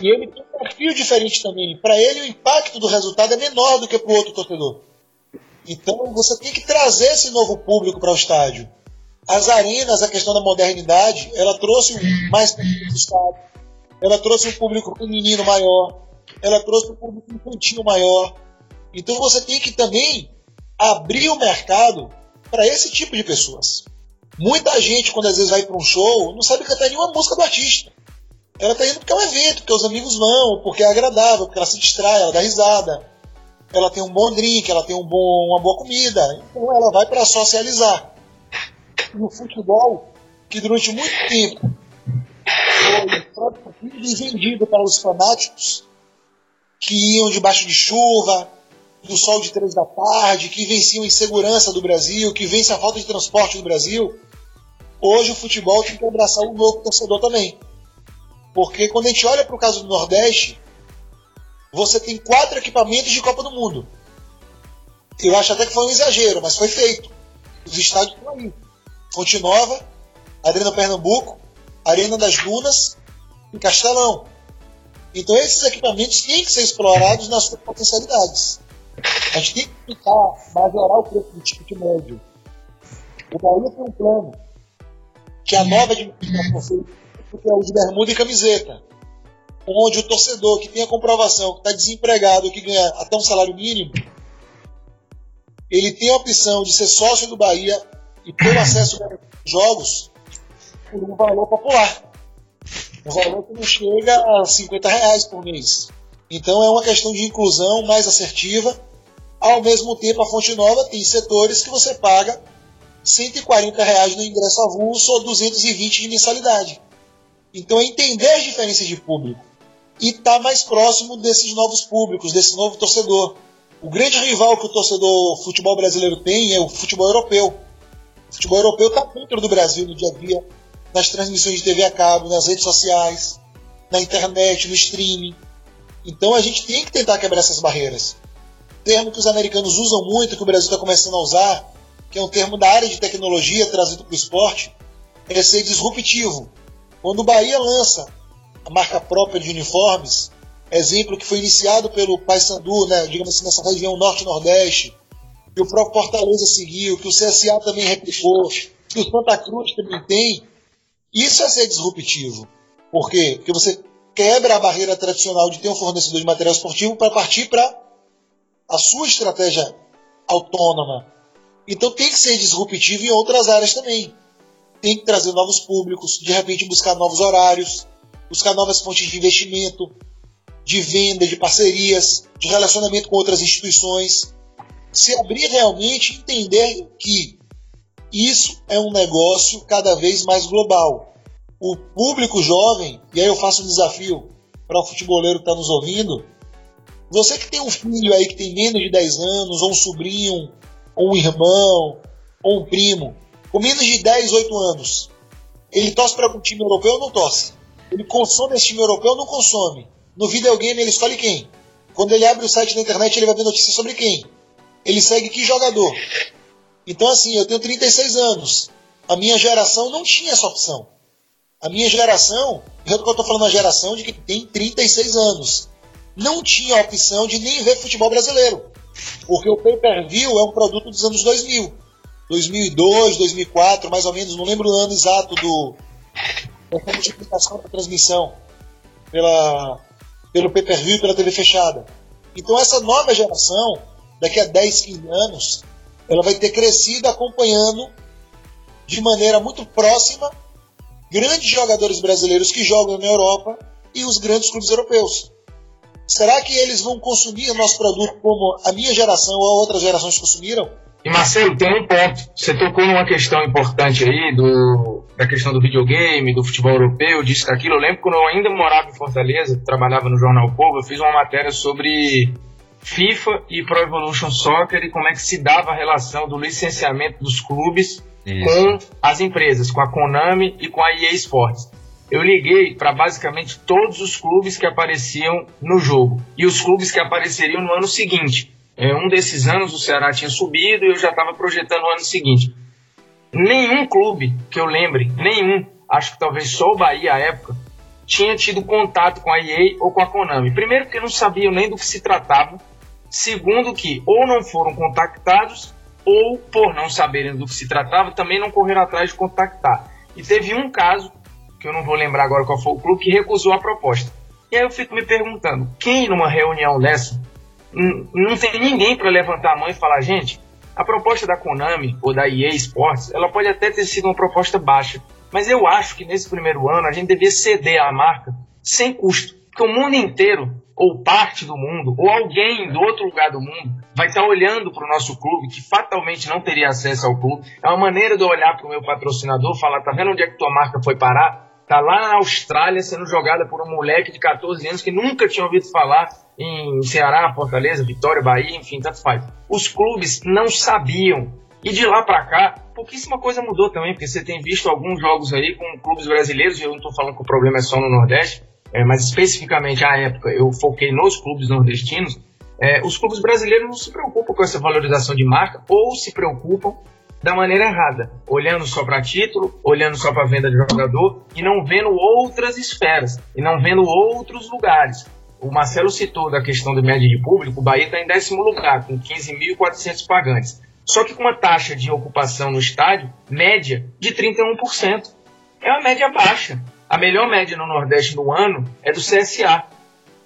E ele tem um perfil diferente também. Para ele, o impacto do resultado é menor do que para o outro torcedor. Então, você tem que trazer esse novo público para o estádio. As arenas, a questão da modernidade, ela trouxe mais público do estádio. Ela trouxe um público feminino maior. Ela trouxe um público infantil maior. Então, você tem que também abrir o mercado para esse tipo de pessoas. Muita gente, quando às vezes vai para um show, não sabe cantar nenhuma música do artista. Ela está indo porque é um evento, porque os amigos vão, porque é agradável, porque ela se distrai, ela dá risada, ela tem um bom drink, ela tem um bom, uma boa comida. Então ela vai para socializar. No futebol, que durante muito tempo foi vendido para os fanáticos que iam debaixo de chuva, do sol de três da tarde, que venciam a insegurança do Brasil, que vence a falta de transporte do Brasil. Hoje o futebol tem que abraçar o novo torcedor também. Porque quando a gente olha para o caso do Nordeste, você tem quatro equipamentos de Copa do Mundo. Eu acho até que foi um exagero, mas foi feito. Os estádios estão aí. Fonte Nova, Arena Pernambuco, Arena das Dunas e Castelão. Então esses equipamentos têm que ser explorados nas suas potencialidades. A gente tem que tentar majorar o preço do ticket médio. O Bahia tem um plano que a nova administração fez, que é o de bermuda e camiseta, onde o torcedor que tem a comprovação que está desempregado, que ganha até um salário mínimo, ele tem a opção de ser sócio do Bahia e ter acesso aos jogos por um valor popular. Um valor que não chega a 50 reais por mês. Então é uma questão de inclusão mais assertiva. Ao mesmo tempo, a Fonte Nova tem setores que você paga 140 reais no ingresso avulso ou 220 de mensalidade. Então é entender as diferenças de público e estar tá mais próximo desses novos públicos, desse novo torcedor. O grande rival que o torcedor futebol brasileiro tem é o futebol europeu. O futebol europeu está dentro do Brasil no dia a dia, nas transmissões de TV a cabo, nas redes sociais, na internet, no streaming. Então a gente tem que tentar quebrar essas barreiras. Termo que os americanos usam muito, que o Brasil está começando a usar, que é um termo da área de tecnologia trazido para o esporte, é ser disruptivo. Quando o Bahia lança a marca própria de uniformes, exemplo que foi iniciado pelo Paysandu, né, digamos assim, nessa região norte-nordeste, que o próprio Fortaleza seguiu, que o CSA também replicou, que o Santa Cruz também tem, isso é ser disruptivo. Por quê? Porque você quebra a barreira tradicional de ter um fornecedor de material esportivo para partir para a sua estratégia autônoma, então tem que ser disruptivo em outras áreas também. Tem que trazer novos públicos, de repente buscar novos horários, buscar novas fontes de investimento, de venda, de parcerias, de relacionamento com outras instituições. Se abrir realmente, entender que isso é um negócio cada vez mais global. O público jovem, e aí eu faço um desafio para o futeboleiro que está nos ouvindo, você que tem um filho aí que tem menos de 10 anos, ou um sobrinho, ou um irmão, ou um primo, com menos de 10, 8 anos, ele torce para algum time europeu ou não torce? Ele consome esse time europeu ou não consome? No videogame ele escolhe quem? Quando ele abre o site na internet ele vai ver notícias sobre quem? Ele segue que jogador? Então assim, eu tenho 36 anos. A minha geração não tinha essa opção. A minha geração, eu estou falando a geração de que tem 36 anos, não tinha a opção de nem ver futebol brasileiro. Porque o pay-per-view é um produto dos anos 2000. 2002, 2004, mais ou menos, não lembro o ano exato do dessa multiplicação da transmissão pela, pelo pay-per-view pela TV fechada. Então essa nova geração, daqui a 10, 15 anos, ela vai ter crescido acompanhando de maneira muito próxima grandes jogadores brasileiros que jogam na Europa e os grandes clubes europeus. Será que eles vão consumir o nosso produto como a minha geração ou outras gerações consumiram? E Marcelo, tem um ponto. Você tocou numa questão importante aí do, da questão do videogame, do futebol europeu, disso, daquilo. Eu lembro quando eu ainda morava em Fortaleza, trabalhava no Jornal Povo, eu fiz uma matéria sobre FIFA e Pro Evolution Soccer e como é que se dava a relação do licenciamento dos clubes Isso. com as empresas, com a Konami e com a EA Sports eu liguei para basicamente todos os clubes que apareciam no jogo e os clubes que apareceriam no ano seguinte. É, um desses anos o Ceará tinha subido e eu já estava projetando o ano seguinte. Nenhum clube que eu lembre, nenhum, acho que talvez só o Bahia à época, tinha tido contato com a EA ou com a Konami. Primeiro, porque não sabiam nem do que se tratava. Segundo, que ou não foram contactados ou, por não saberem do que se tratava, também não correram atrás de contactar. E teve um caso que eu não vou lembrar agora qual foi o clube, que recusou a proposta. E aí eu fico me perguntando, quem numa reunião dessa não tem ninguém para levantar a mão e falar, gente, A proposta da Konami ou da EA Sports, ela pode até ter sido uma proposta baixa, mas eu acho que nesse primeiro ano a gente devia ceder à marca sem custo, porque o mundo inteiro, ou parte do mundo, ou alguém do outro lugar do mundo, vai estar olhando para o nosso clube, que fatalmente não teria acesso ao clube. É uma maneira de eu olhar para o meu patrocinador, falar, tá vendo onde é que tua marca foi parar? Tá lá na Austrália sendo jogada por um moleque de 14 anos que nunca tinha ouvido falar em Ceará, Fortaleza, Vitória, Bahia, enfim, tanto faz. Os clubes não sabiam. E de lá para cá, pouquíssima coisa mudou também, porque você tem visto alguns jogos aí com clubes brasileiros, eu não estou falando que o problema é só no Nordeste, é, mas especificamente à época eu foquei nos clubes nordestinos. É, os clubes brasileiros não se preocupam com essa valorização de marca ou se preocupam da maneira errada, olhando só para título, olhando só para venda de jogador e não vendo outras esferas e não vendo outros lugares. O Marcelo citou da questão do média de público, o Bahia está em décimo lugar, com 15.400 pagantes. Só que com uma taxa de ocupação no estádio média de 31%. É uma média baixa. A melhor média no Nordeste no ano é do CSA,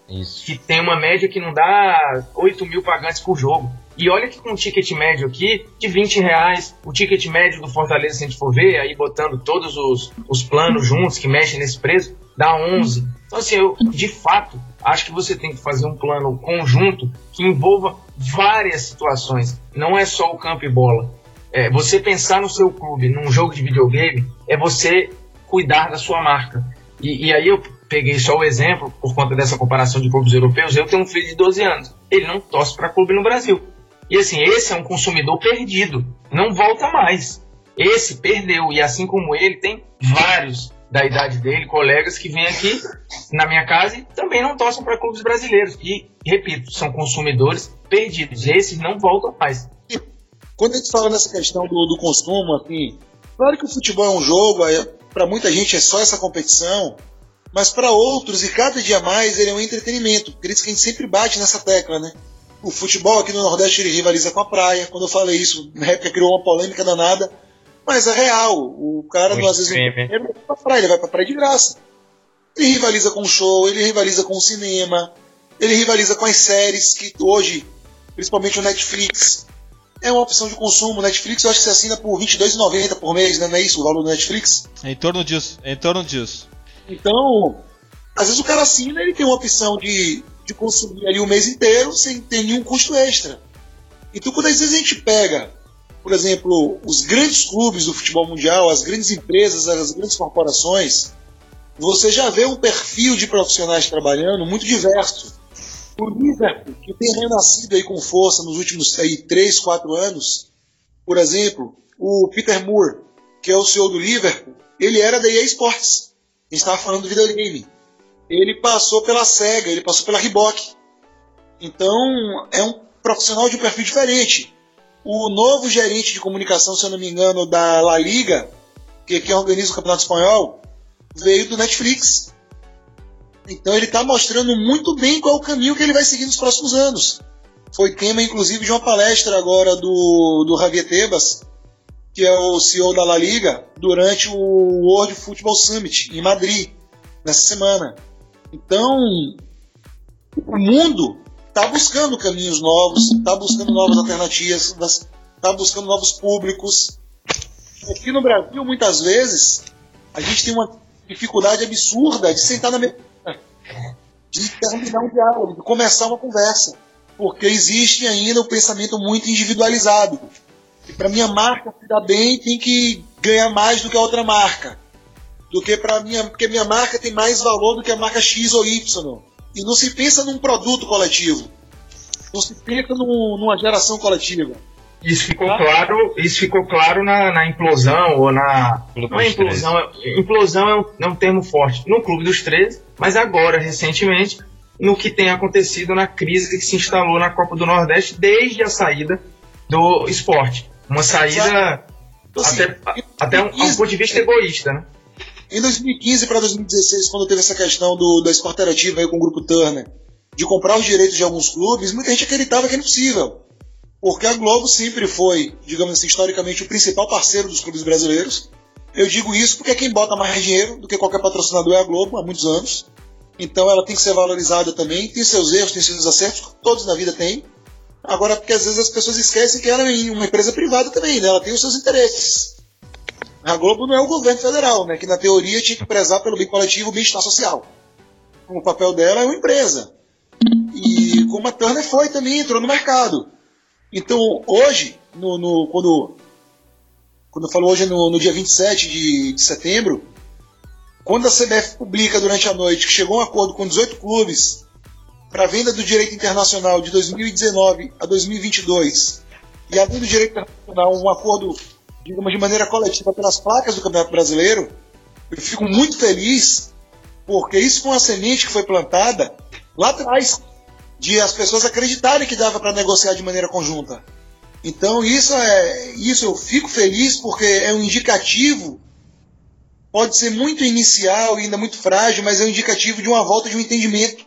Isso. que tem uma média que não dá 8 mil pagantes por jogo. E olha que com um ticket médio aqui de 20 reais, o ticket médio do Fortaleza, se a gente for ver, aí botando todos os, os planos juntos que mexem nesse preço, dá 11. Então, assim, eu, de fato, acho que você tem que fazer um plano conjunto que envolva várias situações. Não é só o campo e bola. É, você pensar no seu clube, num jogo de videogame, é você cuidar da sua marca. E, e aí eu peguei só o exemplo, por conta dessa comparação de clubes europeus, eu tenho um filho de 12 anos. Ele não torce para clube no Brasil. E assim, esse é um consumidor perdido. Não volta mais. Esse perdeu. E assim como ele, tem vários da idade dele, colegas que vêm aqui na minha casa e também não torcem para clubes brasileiros. E, repito, são consumidores perdidos. Esses não voltam mais. Quando a gente fala nessa questão do, do consumo, assim, claro que o futebol é um jogo, para muita gente é só essa competição, mas para outros, e cada dia mais, ele é um entretenimento. Por isso que a gente sempre bate nessa tecla, né? O futebol aqui no Nordeste ele rivaliza com a praia. Quando eu falei isso, na época criou uma polêmica danada. Mas é real. O cara, não, às vezes, não vai pra praia, ele vai pra praia de graça. Ele rivaliza com o show, ele rivaliza com o cinema, ele rivaliza com as séries que hoje, principalmente o Netflix, é uma opção de consumo. Netflix eu acho que você assina por R$22,90 por mês, né? não é isso o valor do Netflix? É em torno disso, é em torno disso. Então, às vezes o cara assina, ele tem uma opção de, de consumir ali o mês inteiro sem ter nenhum custo extra. Então, quando às vezes a gente pega, por exemplo, os grandes clubes do futebol mundial, as grandes empresas, as grandes corporações, você já vê um perfil de profissionais trabalhando muito diverso. O Liverpool, que tem renascido aí com força nos últimos aí, 3, 4 anos, por exemplo, o Peter Moore, que é o CEO do Liverpool, ele era da EA Sports gente estava falando do videogame. Ele passou pela SEGA, ele passou pela Reebok. Então, é um profissional de um perfil diferente. O novo gerente de comunicação, se eu não me engano, da La Liga, que é quem organiza o Campeonato Espanhol, veio do Netflix. Então ele está mostrando muito bem qual o caminho que ele vai seguir nos próximos anos. Foi tema, inclusive, de uma palestra agora do, do Javier Tebas, que é o CEO da La Liga, durante o World Football Summit em Madrid, nessa semana. Então, o mundo está buscando caminhos novos, está buscando novas alternativas, está buscando novos públicos. Aqui no Brasil, muitas vezes, a gente tem uma dificuldade absurda de sentar na mesa, de terminar um diálogo, de começar uma conversa, porque existe ainda o um pensamento muito individualizado. E para minha marca se dar bem, tem que ganhar mais do que a outra marca. Do que para minha, porque minha marca tem mais valor do que a marca X ou Y. E não se pensa num produto coletivo. Não se pensa num, numa geração coletiva. Isso ficou tá? claro, isso ficou claro na, na implosão ou na não é implosão, é, implosão é um, é um termo forte no Clube dos 13, mas agora recentemente no que tem acontecido na crise que se instalou na Copa do Nordeste desde a saída do esporte. Uma saída então, assim, até, até um, um, ponto de vista egoísta, né? Em 2015 para 2016, quando teve essa questão do, da Sport aí com o grupo Turner, de comprar os direitos de alguns clubes, muita gente acreditava que era impossível. Porque a Globo sempre foi, digamos assim, historicamente, o principal parceiro dos clubes brasileiros. Eu digo isso porque quem bota mais dinheiro do que qualquer patrocinador é a Globo, há muitos anos. Então ela tem que ser valorizada também, tem seus erros, tem seus acertos, todos na vida têm. Agora, porque às vezes as pessoas esquecem que ela é uma empresa privada também, né? Ela tem os seus interesses. A Globo não é o governo federal, né? Que na teoria tinha que prezar pelo bem coletivo, bem-estar social. O papel dela é uma empresa. E como a Turner foi também, entrou no mercado. Então, hoje, no, no quando, quando falou hoje no, no dia 27 de, de setembro, quando a CBF publica durante a noite que chegou a um acordo com 18 clubes para a venda do direito internacional de 2019 a 2022 e além do direito internacional um acordo, digamos, de maneira coletiva pelas placas do Campeonato Brasileiro, eu fico muito feliz porque isso foi uma semente que foi plantada lá atrás de as pessoas acreditarem que dava para negociar de maneira conjunta. Então isso é isso eu fico feliz porque é um indicativo pode ser muito inicial e ainda muito frágil, mas é um indicativo de uma volta de um entendimento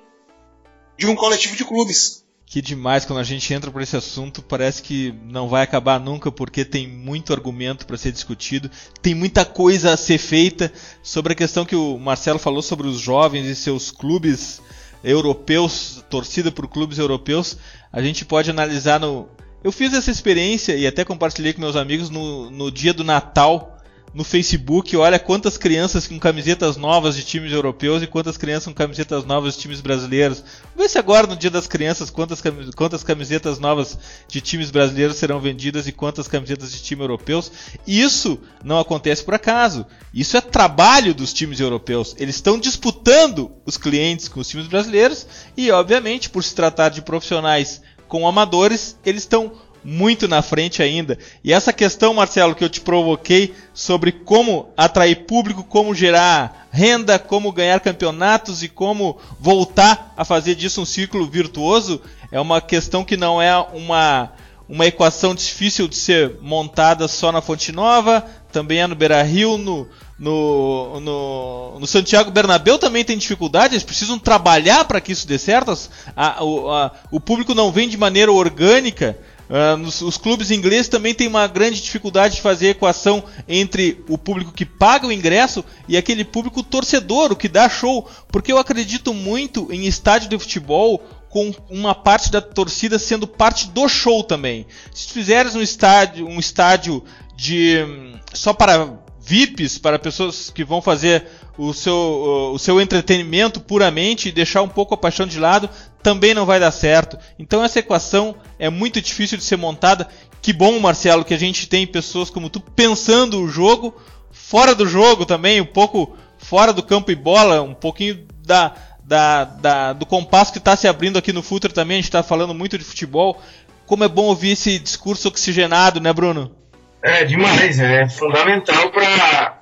de um coletivo de clubes. Que demais quando a gente entra por esse assunto, parece que não vai acabar nunca porque tem muito argumento para ser discutido, tem muita coisa a ser feita sobre a questão que o Marcelo falou sobre os jovens e seus clubes europeus, torcida por clubes europeus, a gente pode analisar no. Eu fiz essa experiência e até compartilhei com meus amigos no, no dia do Natal no Facebook, olha quantas crianças com camisetas novas de times europeus e quantas crianças com camisetas novas de times brasileiros. Ver se agora no Dia das Crianças quantas, quantas camisetas novas de times brasileiros serão vendidas e quantas camisetas de times europeus. Isso não acontece por acaso. Isso é trabalho dos times europeus. Eles estão disputando os clientes com os times brasileiros e, obviamente, por se tratar de profissionais com amadores, eles estão muito na frente ainda. E essa questão, Marcelo, que eu te provoquei sobre como atrair público, como gerar renda, como ganhar campeonatos e como voltar a fazer disso um ciclo virtuoso, é uma questão que não é uma uma equação difícil de ser montada só na Fonte Nova, também é no Beira Rio, no, no, no, no, Santiago Bernabéu também tem dificuldade, eles precisam trabalhar para que isso dê certo. A, o, a, o público não vem de maneira orgânica, Uh, nos, os clubes ingleses também têm uma grande dificuldade de fazer equação entre o público que paga o ingresso e aquele público torcedor, o que dá show. Porque eu acredito muito em estádio de futebol com uma parte da torcida sendo parte do show também. Se fizeres um estádio, um estádio de só para VIPs, para pessoas que vão fazer o seu, o seu entretenimento puramente e deixar um pouco a paixão de lado, também não vai dar certo. Então essa equação é muito difícil de ser montada. Que bom, Marcelo, que a gente tem pessoas como tu pensando o jogo, fora do jogo também, um pouco fora do campo e bola, um pouquinho da, da, da do compasso que está se abrindo aqui no Futre também. A gente está falando muito de futebol. Como é bom ouvir esse discurso oxigenado, né, Bruno? É demais, é fundamental para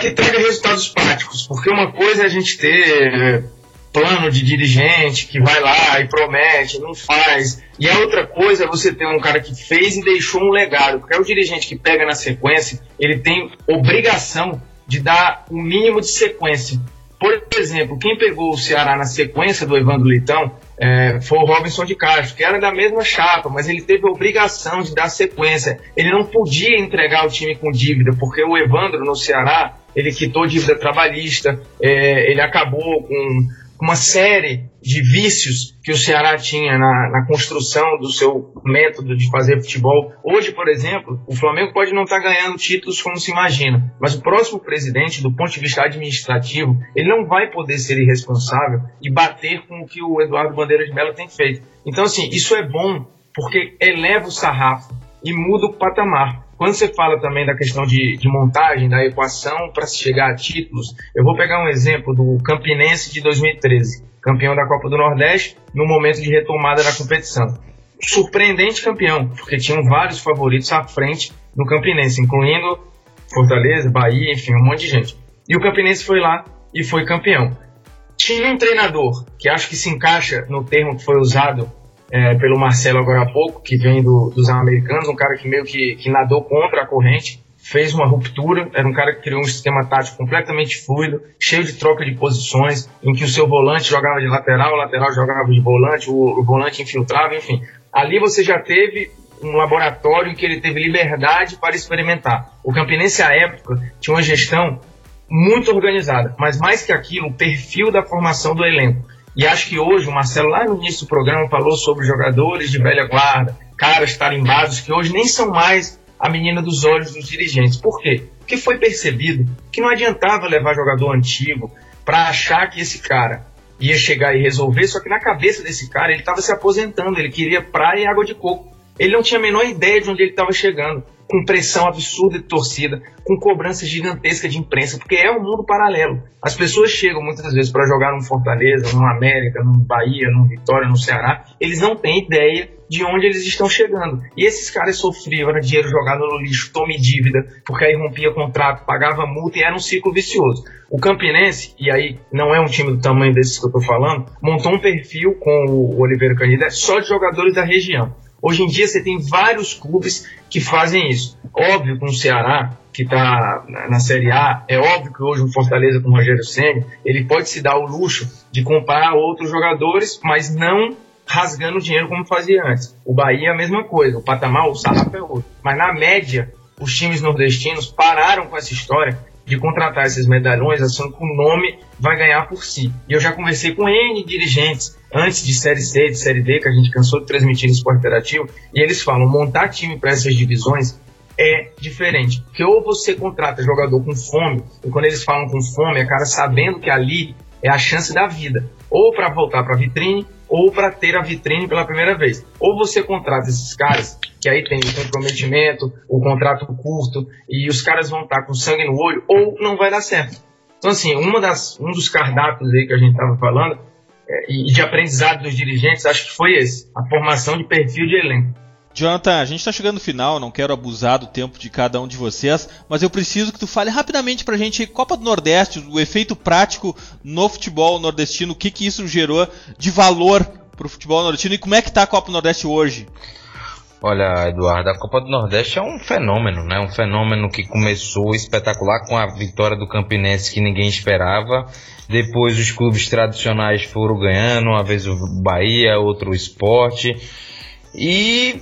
que traga resultados práticos, porque uma coisa é a gente ter plano de dirigente que vai lá e promete, não faz. E a outra coisa é você ter um cara que fez e deixou um legado, porque é o dirigente que pega na sequência, ele tem obrigação de dar o um mínimo de sequência. Por exemplo, quem pegou o Ceará na sequência do Evandro Leitão é, foi o Robinson de Castro, que era da mesma chapa, mas ele teve a obrigação de dar sequência. Ele não podia entregar o time com dívida, porque o Evandro no Ceará, ele quitou dívida trabalhista, é, ele acabou com uma série de vícios que o Ceará tinha na, na, construção do seu método de fazer futebol. Hoje, por exemplo, o Flamengo pode não estar tá ganhando títulos como se imagina, mas o próximo presidente, do ponto de vista administrativo, ele não vai poder ser irresponsável e bater com o que o Eduardo Bandeira de Mello tem feito. Então, assim, isso é bom porque eleva o sarrafo e muda o patamar. Quando você fala também da questão de, de montagem, da equação para se chegar a títulos, eu vou pegar um exemplo do Campinense de 2013, campeão da Copa do Nordeste, no momento de retomada da competição. Surpreendente campeão, porque tinham vários favoritos à frente no Campinense, incluindo Fortaleza, Bahia, enfim, um monte de gente. E o Campinense foi lá e foi campeão. Tinha um treinador que acho que se encaixa no termo que foi usado é, pelo Marcelo agora há pouco, que vem do, dos americanos, um cara que meio que, que nadou contra a corrente, fez uma ruptura, era um cara que criou um sistema tático completamente fluido, cheio de troca de posições, em que o seu volante jogava de lateral, o lateral jogava de volante, o, o volante infiltrava, enfim. Ali você já teve um laboratório em que ele teve liberdade para experimentar. O Campinense, à época, tinha uma gestão muito organizada, mas mais que aquilo, o perfil da formação do elenco. E acho que hoje, o Marcelo, lá no início do programa, falou sobre jogadores de velha guarda, caras tarimbados, que hoje nem são mais a menina dos olhos dos dirigentes. Por quê? Porque foi percebido que não adiantava levar jogador antigo para achar que esse cara ia chegar e resolver, só que na cabeça desse cara ele estava se aposentando, ele queria praia e água de coco. Ele não tinha a menor ideia de onde ele estava chegando com pressão absurda de torcida, com cobrança gigantesca de imprensa, porque é um mundo paralelo. As pessoas chegam muitas vezes para jogar num Fortaleza, num América, num Bahia, num Vitória, no Ceará, eles não têm ideia de onde eles estão chegando. E esses caras sofriam, era dinheiro jogado no lixo, tome dívida, porque aí rompia contrato, pagava multa e era um ciclo vicioso. O Campinense, e aí não é um time do tamanho desses que eu estou falando, montou um perfil com o Oliveira Canida só de jogadores da região. Hoje em dia você tem vários clubes que fazem isso. Óbvio que um Ceará que está na Série A, é óbvio que hoje um Fortaleza com o Rogério Senna, ele pode se dar o luxo de comprar outros jogadores, mas não rasgando dinheiro como fazia antes. O Bahia é a mesma coisa, o patamar, o sarrafo é outro. Mas na média, os times nordestinos pararam com essa história de contratar esses medalhões achando que o nome vai ganhar por si. E eu já conversei com N dirigentes antes de Série C, de Série D, que a gente cansou de transmitir no esporte interativo, e eles falam, montar time para essas divisões é diferente. Porque ou você contrata jogador com fome, e quando eles falam com fome, é cara sabendo que ali é a chance da vida. Ou para voltar para a vitrine, ou para ter a vitrine pela primeira vez. Ou você contrata esses caras, que aí tem o comprometimento, o contrato curto, e os caras vão estar com sangue no olho, ou não vai dar certo. Então, assim, uma das, um dos cardápios aí que a gente estava falando, é, e de aprendizado dos dirigentes, acho que foi esse, a formação de perfil de elenco. Jonathan, a gente está chegando no final, não quero abusar do tempo de cada um de vocês, mas eu preciso que tu fale rapidamente pra gente Copa do Nordeste, o efeito prático no futebol nordestino, o que que isso gerou de valor pro futebol nordestino e como é que tá a Copa do Nordeste hoje? Olha, Eduardo, a Copa do Nordeste é um fenômeno, né? Um fenômeno que começou espetacular com a vitória do Campinense que ninguém esperava. Depois os clubes tradicionais foram ganhando, uma vez o Bahia, outro o Esporte. E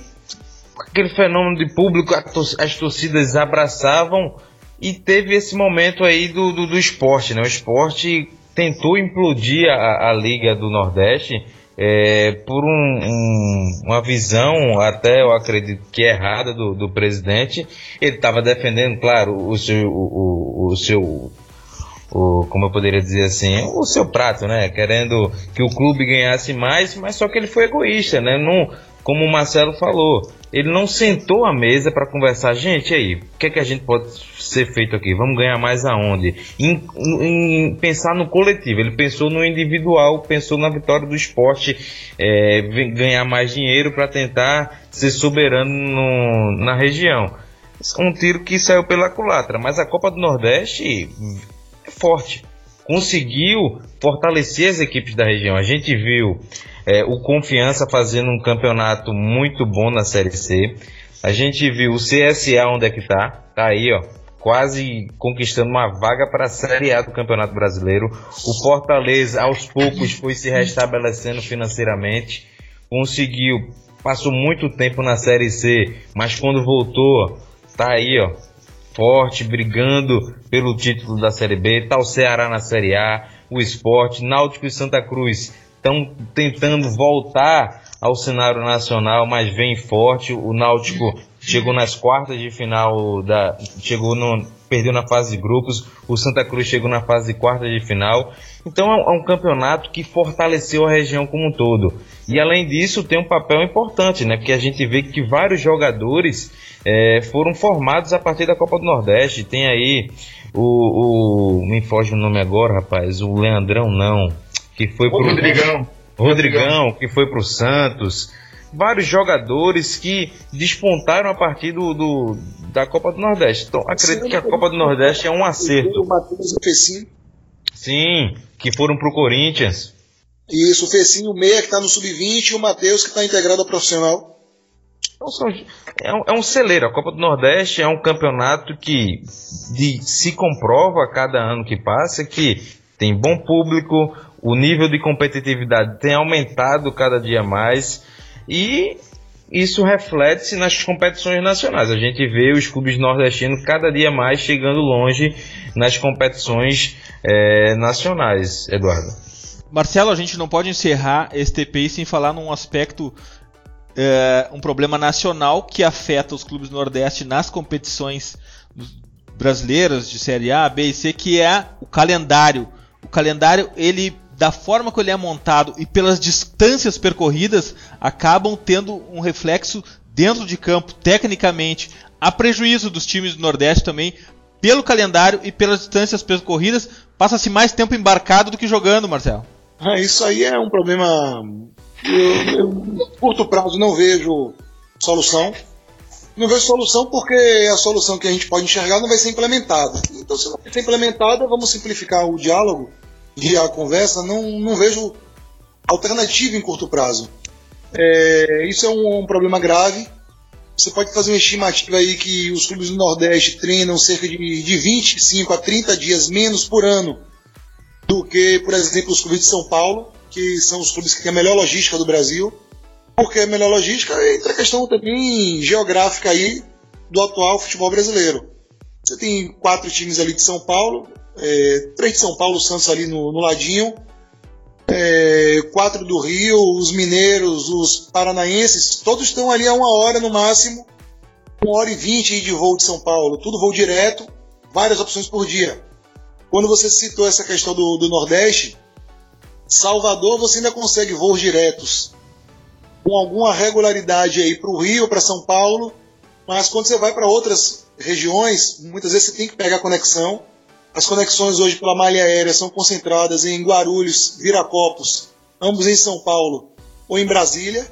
aquele fenômeno de público, as torcidas abraçavam e teve esse momento aí do, do, do esporte, né? O esporte tentou implodir a, a Liga do Nordeste é, por um, um, uma visão, até eu acredito que errada, do, do presidente. Ele estava defendendo, claro, o seu, o, o, o seu o, como eu poderia dizer assim, o seu prato, né? Querendo que o clube ganhasse mais, mas só que ele foi egoísta, né? Não, como o Marcelo falou, ele não sentou à mesa para conversar. Gente, aí, o que é que a gente pode ser feito aqui? Vamos ganhar mais aonde? Em, em pensar no coletivo. Ele pensou no individual, pensou na vitória do esporte, é, ganhar mais dinheiro para tentar ser soberano no, na região. Um tiro que saiu pela culatra, mas a Copa do Nordeste é forte. Conseguiu fortalecer as equipes da região. A gente viu é, o Confiança fazendo um campeonato muito bom na Série C. A gente viu o CSA onde é que tá. Tá aí, ó. Quase conquistando uma vaga para a Série A do Campeonato Brasileiro. O Fortaleza, aos poucos, foi se restabelecendo financeiramente. Conseguiu, passou muito tempo na Série C, mas quando voltou, tá aí, ó. Forte, brigando pelo título da Série B. Tá o Ceará na Série A, o Esporte, Náutico e Santa Cruz estão tentando voltar ao cenário nacional, mas vem forte. O Náutico chegou nas quartas de final da, chegou no, perdeu na fase de grupos. O Santa Cruz chegou na fase de quartas de final. Então é um, é campeonato que fortaleceu a região como um todo. E além disso tem um papel importante, né? Porque a gente vê que vários jogadores é, foram formados a partir da Copa do Nordeste. Tem aí o, o me foge o nome agora, rapaz. O Leandrão não que foi pro Rodrigão. Rodrigão, que foi pro Santos. Vários jogadores que despontaram a partir do, do da Copa do Nordeste. Então, acredito que a Copa do Nordeste é um acerto. O Fecinho. Sim, que foram pro Corinthians. Isso, o Fecinho, o Meia, que tá no Sub-20, e o Matheus, que tá integrado ao profissional. Então, é, um, é um celeiro. A Copa do Nordeste é um campeonato que de, se comprova a cada ano que passa que tem bom público, o nível de competitividade tem aumentado cada dia mais e isso reflete-se nas competições nacionais. A gente vê os clubes nordestinos cada dia mais chegando longe nas competições é, nacionais, Eduardo. Marcelo, a gente não pode encerrar esse TPI sem falar num aspecto, é, um problema nacional que afeta os clubes Nordeste nas competições brasileiras de Série A, B e C, que é o calendário. O calendário, ele da forma que ele é montado e pelas distâncias percorridas, acabam tendo um reflexo dentro de campo, tecnicamente, a prejuízo dos times do Nordeste também, pelo calendário e pelas distâncias percorridas, passa-se mais tempo embarcado do que jogando, Marcelo. É, isso aí é um problema. Eu, eu, curto prazo não vejo solução. Não vejo solução porque a solução que a gente pode enxergar não vai ser implementada. Então, se não vai ser implementada, vamos simplificar o diálogo e a conversa. Não, não vejo alternativa em curto prazo. É, isso é um, um, problema grave. Você pode fazer uma estimativa aí que os clubes do Nordeste treinam cerca de, de 25 a 30 dias menos por ano do que, por exemplo, os clubes de São Paulo, que são os clubes que têm a melhor logística do Brasil. Porque a melhor logística entra a questão também geográfica aí do atual futebol brasileiro. Você tem quatro times ali de São Paulo, é, três de São Paulo, Santos ali no, no ladinho, é, quatro do Rio, os mineiros, os paranaenses, todos estão ali a uma hora no máximo, uma hora e vinte de voo de São Paulo, tudo voo direto, várias opções por dia. Quando você citou essa questão do, do Nordeste, Salvador você ainda consegue voos diretos. Com alguma regularidade aí para o Rio, para São Paulo, mas quando você vai para outras regiões, muitas vezes você tem que pegar conexão as conexões hoje pela malha aérea são concentradas em Guarulhos, Viracopos, ambos em São Paulo ou em Brasília.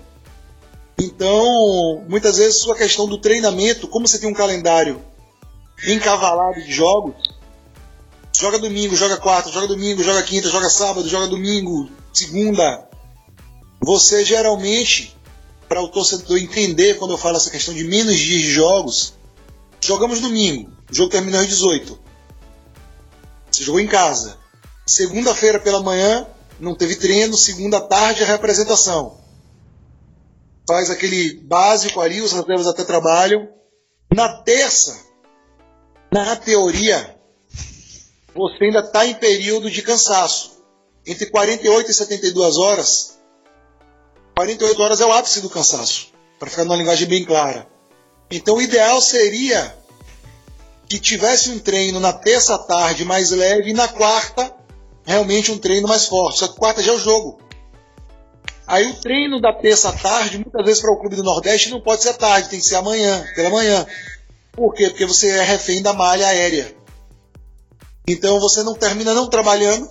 Então, muitas vezes, sua questão do treinamento, como você tem um calendário encavalado de jogos, joga domingo, joga quarta, joga domingo, joga quinta, joga sábado, joga domingo, segunda. Você geralmente, para o torcedor entender quando eu falo essa questão de menos dias de jogos, jogamos domingo, o jogo terminou às 18. Você jogou em casa. Segunda-feira pela manhã, não teve treino. Segunda tarde, a representação. Faz aquele básico ali, os reservas até trabalham. Na terça, na teoria, você ainda está em período de cansaço. Entre 48 e 72 horas, 48 horas é o ápice do cansaço, para ficar numa linguagem bem clara. Então, o ideal seria que tivesse um treino na terça tarde mais leve e na quarta realmente um treino mais forte. Só que quarta já é o jogo. Aí o treino da terça tarde, muitas vezes para o clube do Nordeste, não pode ser tarde, tem que ser amanhã, pela manhã. Por quê? Porque você é refém da malha aérea. Então você não termina não trabalhando,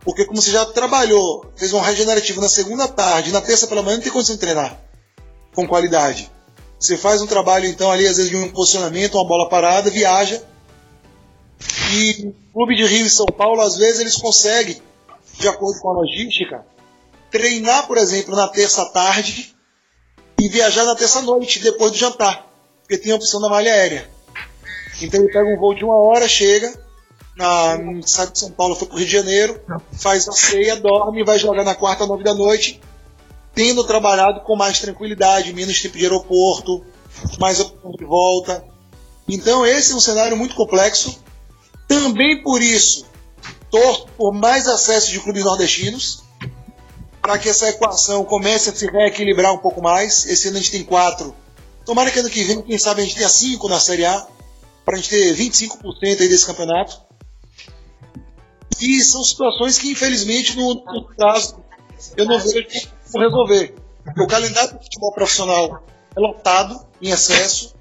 porque como você já trabalhou, fez um regenerativo na segunda tarde, na terça pela manhã, não tem condição de treinar com qualidade. Você faz um trabalho, então, ali, às vezes, de um posicionamento, uma bola parada, viaja. E o clube de Rio e São Paulo, às vezes, eles conseguem, de acordo com a logística, treinar, por exemplo, na terça-tarde e viajar na terça-noite, depois do jantar. Porque tem a opção da malha aérea. Então ele pega um voo de uma hora, chega, na, sai de São Paulo, foi para o Rio de Janeiro, faz a ceia, dorme, vai jogar na quarta, nove da noite, tendo trabalhado com mais tranquilidade, menos tempo de aeroporto, mais opção de volta. Então esse é um cenário muito complexo. Também por isso, torço por mais acesso de clubes nordestinos, para que essa equação comece a se reequilibrar um pouco mais. Esse ano a gente tem quatro. Tomara que ano que vem, quem sabe, a gente tenha cinco na Série A, para a gente ter 25% aí desse campeonato. E são situações que, infelizmente, no, no caso, eu não vejo como resolver. Porque o calendário do futebol profissional é lotado, em excesso,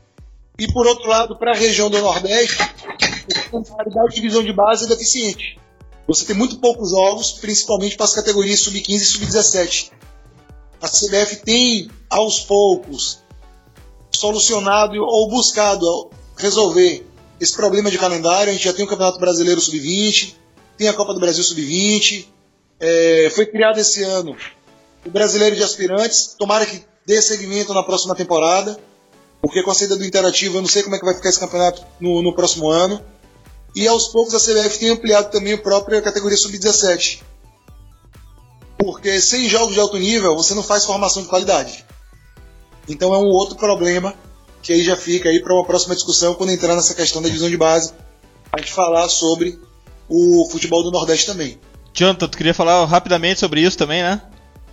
e por outro lado, para a região do Nordeste, a qualidade de divisão de base é deficiente. Você tem muito poucos jogos, principalmente para as categorias sub-15 e sub-17. A CBF tem, aos poucos, solucionado ou buscado resolver esse problema de calendário. A gente já tem o Campeonato Brasileiro Sub-20, tem a Copa do Brasil Sub-20, é, foi criado esse ano o Brasileiro de Aspirantes. Tomara que dê seguimento na próxima temporada, porque com a saída do Interativo eu não sei como é que vai ficar esse campeonato no, no próximo ano. E aos poucos a CBF tem ampliado também a própria categoria sub-17. Porque sem jogos de alto nível você não faz formação de qualidade. Então é um outro problema que aí já fica aí para uma próxima discussão quando entrar nessa questão da divisão de base, a gente falar sobre o futebol do Nordeste também. Jonathan, tu queria falar rapidamente sobre isso também, né?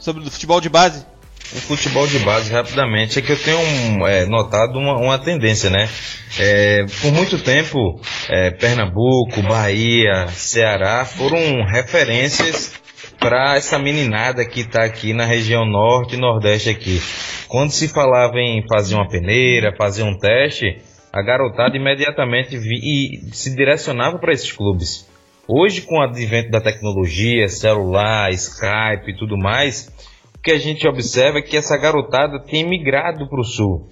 Sobre o futebol de base. O futebol de base, rapidamente, é que eu tenho é, notado uma, uma, tendência, né? É, por muito tempo, é, Pernambuco, Bahia, Ceará foram referências para essa meninada que está aqui na região norte e nordeste aqui. Quando se falava em fazer uma peneira, fazer um teste, a garotada imediatamente vi, e se direcionava para esses clubes. Hoje, com o advento da tecnologia, celular, Skype e tudo mais, o que a gente observa é que essa garotada tem migrado para o sul.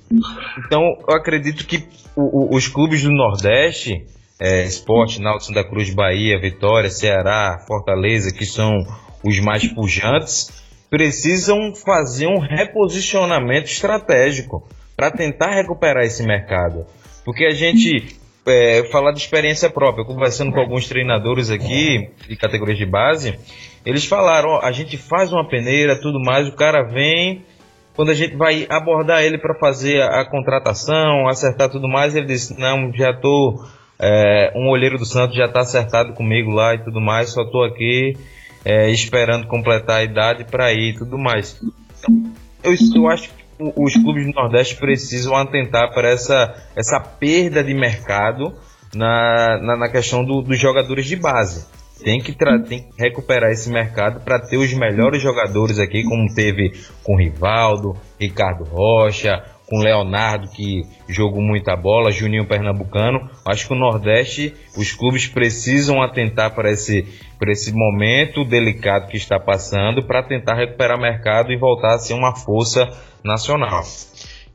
Então, eu acredito que o, o, os clubes do Nordeste, é, Esporte, Náutico Santa Cruz, Bahia, Vitória, Ceará, Fortaleza, que são os mais pujantes, precisam fazer um reposicionamento estratégico para tentar recuperar esse mercado. Porque a gente, é, falar de experiência própria, conversando com alguns treinadores aqui de categorias de base, eles falaram: ó, a gente faz uma peneira, tudo mais, o cara vem. Quando a gente vai abordar ele para fazer a, a, contratação, acertar tudo mais, ele disse: Não, já tô. É, um olheiro do Santos já está acertado comigo lá e tudo mais, só estou aqui é, esperando completar a idade para ir tudo mais. Então, eu, eu acho os clubes do Nordeste precisam atentar para essa, essa perda de mercado na, na, na questão do, dos jogadores de base. Tem que, tem que recuperar esse mercado para ter os melhores jogadores aqui, como teve com Rivaldo, Ricardo Rocha, com Leonardo, que jogou muita bola, Juninho Pernambucano. Acho que o Nordeste, os clubes precisam atentar para esse, esse momento delicado que está passando, para tentar recuperar mercado e voltar a ser uma força nacional.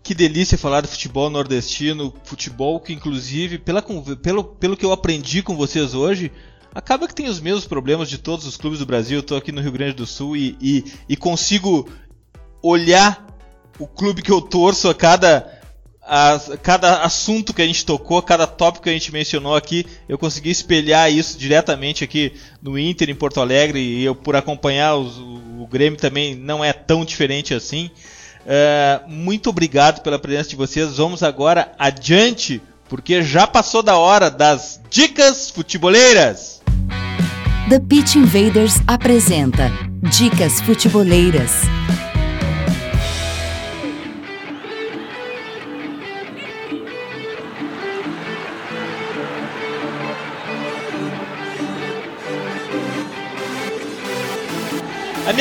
Que delícia falar de futebol nordestino, futebol que inclusive, pela, pelo, pelo que eu aprendi com vocês hoje, acaba que tem os mesmos problemas de todos os clubes do Brasil. Eu estou aqui no Rio Grande do Sul e, e, e consigo olhar o clube que eu torço a cada a, cada assunto que a gente tocou, cada tópico que a gente mencionou aqui, eu consegui espelhar isso diretamente aqui no Inter em Porto Alegre e eu por acompanhar os, o, o Grêmio também não é tão diferente assim. Uh, muito obrigado pela presença de vocês. Vamos agora adiante, porque já passou da hora das dicas futeboleiras. The Pitch Invaders apresenta Dicas Futeboleiras.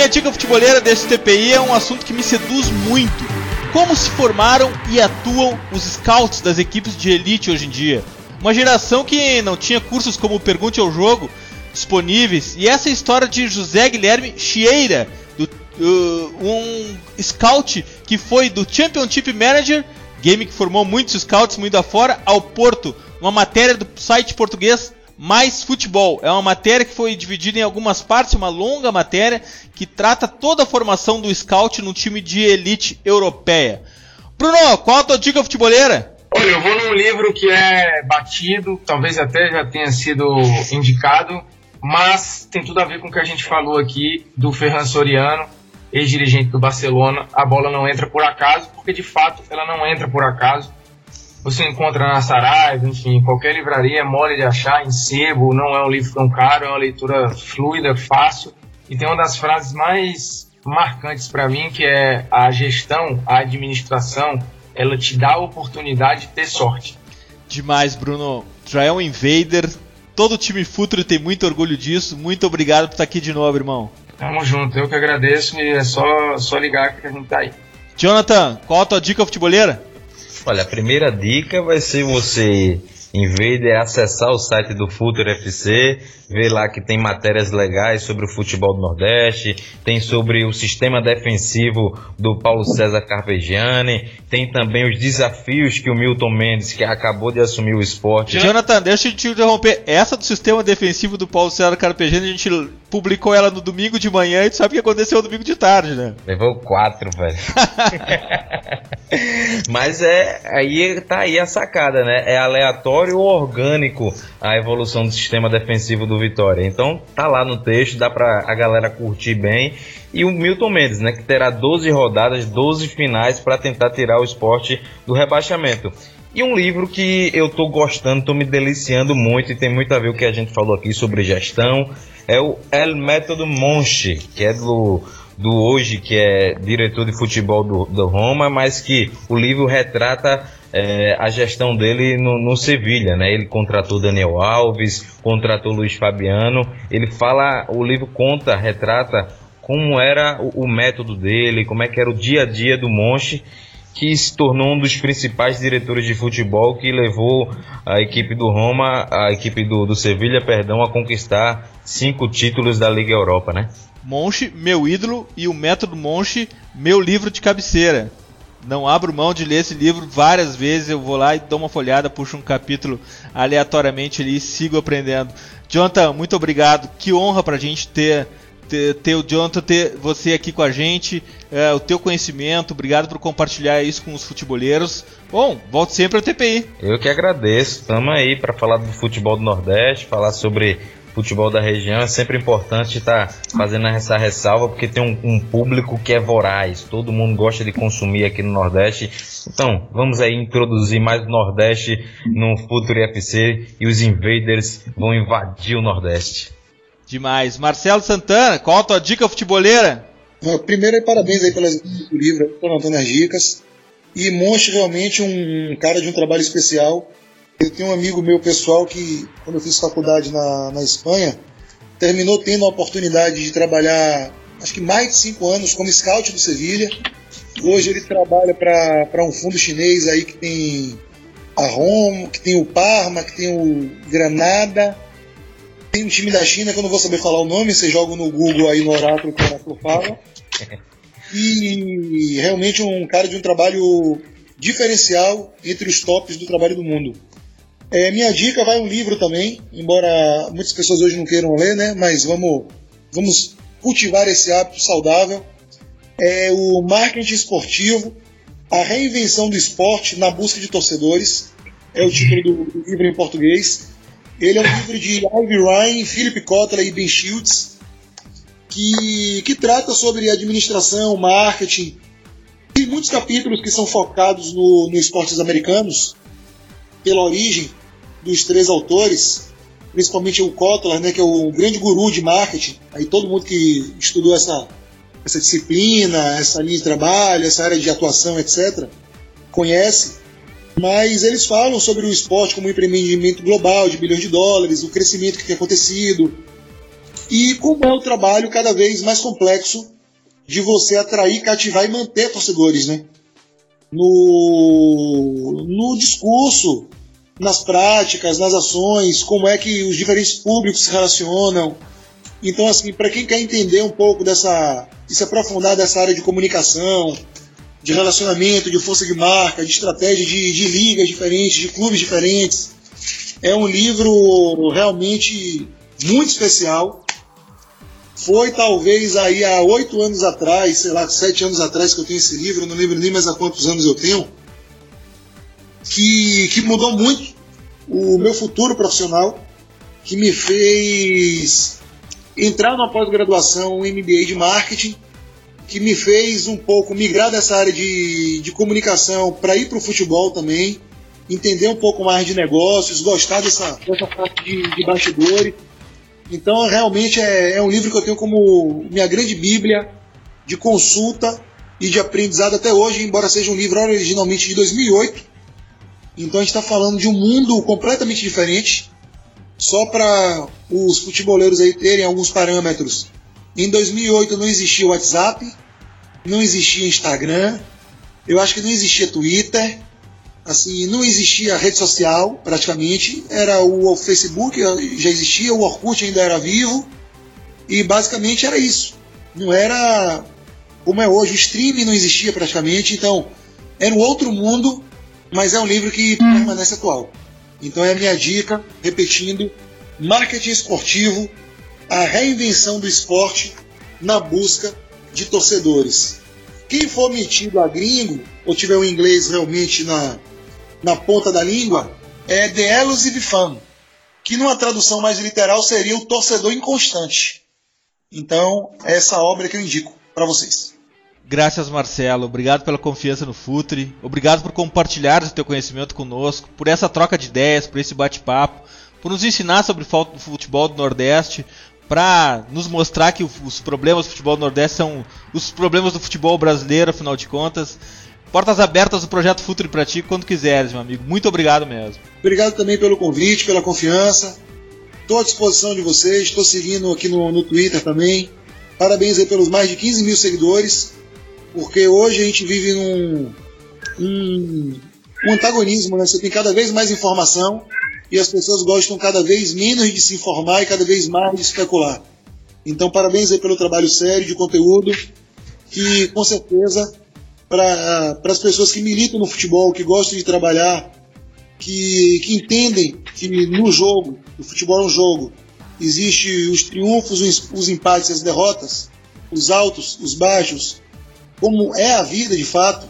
Minha dica futeboleira desse TPI é um assunto que me seduz muito. Como se formaram e atuam os scouts das equipes de elite hoje em dia? Uma geração que não tinha cursos como Pergunte ao Jogo disponíveis. E essa é história de José Guilherme Chieira, do, uh, um scout que foi do Championship Manager, game que formou muitos scouts muito afora, ao Porto. Uma matéria do site português mais futebol. É uma matéria que foi dividida em algumas partes, uma longa matéria que trata toda a formação do scout no time de elite europeia. Bruno, qual a tua dica futeboleira? Olha, eu vou num livro que é batido, talvez até já tenha sido indicado, mas tem tudo a ver com o que a gente falou aqui do Ferran Soriano, ex-dirigente do Barcelona. A bola não entra por acaso, porque de fato ela não entra por acaso você encontra na Saraiva, enfim, qualquer livraria é mole de achar, em sebo, não é um livro tão caro, é uma leitura fluida, fácil. E tem uma das frases mais marcantes para mim, que é a gestão, a administração, ela te dá a oportunidade de ter sorte. Demais, Bruno. Um invader. Todo o time futuro tem muito orgulho disso. Muito obrigado por estar aqui de novo, irmão. Tamo junto, eu que agradeço e é só, só ligar que a gente tá aí. Jonathan, qual a tua dica futeboleira? Olha, a primeira dica vai ser você, em vez de acessar o site do Futuro FC, ver lá que tem matérias legais sobre o futebol do Nordeste, tem sobre o sistema defensivo do Paulo César Carpegiani, tem também os desafios que o Milton Mendes, que acabou de assumir o esporte. Jonathan, deixa eu te interromper. Essa do sistema defensivo do Paulo César Carpegiani, a gente publicou ela no domingo de manhã e tu sabe o que aconteceu no domingo de tarde, né? Levou quatro, velho. [LAUGHS] Mas é aí tá aí a sacada, né? É aleatório ou orgânico a evolução do sistema defensivo do Vitória. Então tá lá no texto, dá pra a galera curtir bem. E o Milton Mendes, né, que terá 12 rodadas, 12 finais para tentar tirar o esporte do rebaixamento. E um livro que eu tô gostando, tô me deliciando muito e tem muito a ver com o que a gente falou aqui sobre gestão, é o El Método Monchi, que é do, do hoje, que é diretor de futebol do, do Roma, mas que o livro retrata é, a gestão dele no, no Sevilha, né? Ele contratou Daniel Alves, contratou Luiz Fabiano. Ele fala, o livro conta, retrata como era o, o método dele, como é que era o dia a dia do Monchi que se tornou um dos principais diretores de futebol que levou a equipe do Roma, a equipe do, do Sevilha, perdão, a conquistar cinco títulos da Liga Europa, né? Monchi, meu ídolo, e o método Monchi, meu livro de cabeceira. Não abro mão de ler esse livro várias vezes. Eu vou lá e dou uma folhada, puxo um capítulo aleatoriamente ali e sigo aprendendo. Jonathan, muito obrigado. Que honra pra gente ter ter, ter o Jonathan, ter você aqui com a gente, é, o teu conhecimento, obrigado por compartilhar isso com os futeboleiros. Bom, volte sempre ao TPI. Eu que agradeço, estamos aí para falar do futebol do Nordeste, falar sobre futebol da região. É sempre importante estar tá fazendo essa ressalva, porque tem um, um, público que é voraz, todo mundo gosta de consumir aqui no Nordeste. Então, vamos aí introduzir mais o Nordeste no Futuro FC e os invaders vão invadir o Nordeste. Demais. Marcelo Santana, qual a tua dica futeboleira? Primeiro, parabéns aí pelas do livro, por Antônio as dicas. E mostra realmente um cara de um trabalho especial. Eu tenho um amigo meu pessoal que, quando eu fiz faculdade na, na Espanha, terminou tendo a oportunidade de trabalhar, acho que mais de cinco anos, como scout do Sevilha. Hoje ele trabalha para um fundo chinês aí que tem a Roma, que tem o Parma, que tem o Granada tem um time da China que eu não vou saber falar o nome, você joga no Google aí no Oráculo que o Oráculo fala. E realmente um cara de um trabalho diferencial entre os tops do trabalho do mundo. É, minha dica vai um livro também, embora muitas pessoas hoje não queiram ler, né? Mas vamos, vamos cultivar esse hábito saudável. É o Marketing Esportivo, a reinvenção do esporte na busca de torcedores. É o título do, livro em português. Ele é um livro de Ivy Ryan, Philip Kotler e Ben Shields, que, que trata sobre administração, marketing. Tem muitos capítulos que são focados no, no esportes americanos, pela origem dos três autores, principalmente o Kotler, né, que é o grande guru de marketing. Aí todo mundo que estudou essa, essa disciplina, essa linha de trabalho, essa área de atuação, etc., conhece mas eles falam sobre o esporte como um empreendimento global de bilhões de dólares, o crescimento que tem acontecido e como é o trabalho cada vez mais complexo de você atrair, cativar e manter torcedores, né? No, no discurso, nas práticas, nas ações, como é que os diferentes públicos se relacionam. Então, assim, para quem quer entender um pouco dessa, e se aprofundar dessa área de comunicação, de relacionamento, de força de marca, de estratégia de, de ligas diferentes, de clubes diferentes. É um livro realmente muito especial. Foi talvez aí há oito anos atrás, sei lá, sete anos atrás que eu tenho esse livro, não lembro nem mais há quantos anos eu tenho, que, que mudou muito o meu futuro profissional, que me fez entrar numa pós-graduação, um MBA de marketing, que me fez um pouco migrar dessa área de, de comunicação para ir para o futebol também, entender um pouco mais de negócios, gostar dessa, dessa parte de, de bastidores. Então, realmente é, é um livro que eu tenho como minha grande bíblia de consulta e de aprendizado até hoje, embora seja um livro originalmente de 2008. Então, a gente está falando de um mundo completamente diferente. Só para os futeboleiros aí terem alguns parâmetros. Em 2008 não existia WhatsApp, não existia Instagram, eu acho que não existia Twitter, assim, não existia rede social praticamente, era o Facebook, já existia, o Orkut ainda era vivo, e basicamente era isso. Não era como é hoje, o streaming não existia praticamente, então era um outro mundo, mas é um livro que hum. permanece atual. Então é a minha dica, repetindo, marketing esportivo, a reinvenção do esporte na busca de torcedores. Quem for metido a gringo, ou tiver o inglês realmente na, na ponta da língua, é The Elusive Fan, que numa tradução mais literal seria o torcedor inconstante. Então, é essa obra que eu indico para vocês. Graças, Marcelo. Obrigado pela confiança no Futre. Obrigado por compartilhar o teu conhecimento conosco, por essa troca de ideias, por esse bate-papo, por nos ensinar sobre futebol do Nordeste, para nos mostrar que os problemas do futebol do Nordeste são os problemas do futebol brasileiro, afinal de contas. Portas abertas do Projeto Futre para ti quando quiseres, meu amigo. Muito obrigado mesmo. Obrigado também pelo convite, pela confiança. Estou à disposição de vocês. Estou seguindo aqui no, no Twitter também. Parabéns aí pelos mais de 15 mil seguidores. Porque hoje a gente vive num um, antagonismo, né? Você tem cada vez mais informação e as pessoas gostam cada vez menos de se informar e cada vez mais de especular. Então, parabéns aí pelo trabalho sério de conteúdo, que com certeza para as pessoas que militam no futebol, que gostam de trabalhar, que, que entendem que no jogo, o futebol é um jogo, existe os triunfos, os, os empates, as derrotas, os altos, os baixos, como é a vida de fato,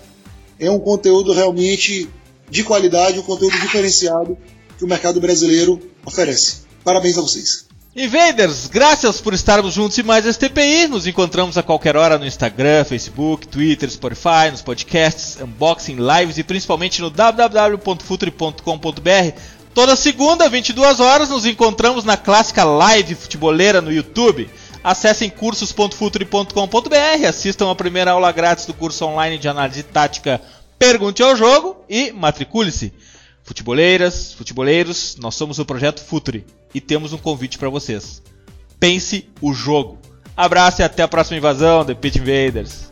é um conteúdo realmente de qualidade, um conteúdo diferenciado que o mercado brasileiro oferece. Parabéns a vocês. Invaders, graças por estarmos juntos em mais este TPI. Nos encontramos a qualquer hora no Instagram, Facebook, Twitter, Spotify, nos podcasts, unboxing, lives e principalmente no www.futre.com.br. Toda segunda, 22 horas, nos encontramos na clássica live futeboleira no YouTube. Acessem cursos.futre.com.br, assistam a primeira aula grátis do curso online de análise tática Pergunte ao Jogo e matricule-se. Futeboleiras, futeboleiros, nós somos o Projeto Futre e temos um convite para vocês. Pense o jogo. Abraço e até a próxima invasão, The Pit Invaders.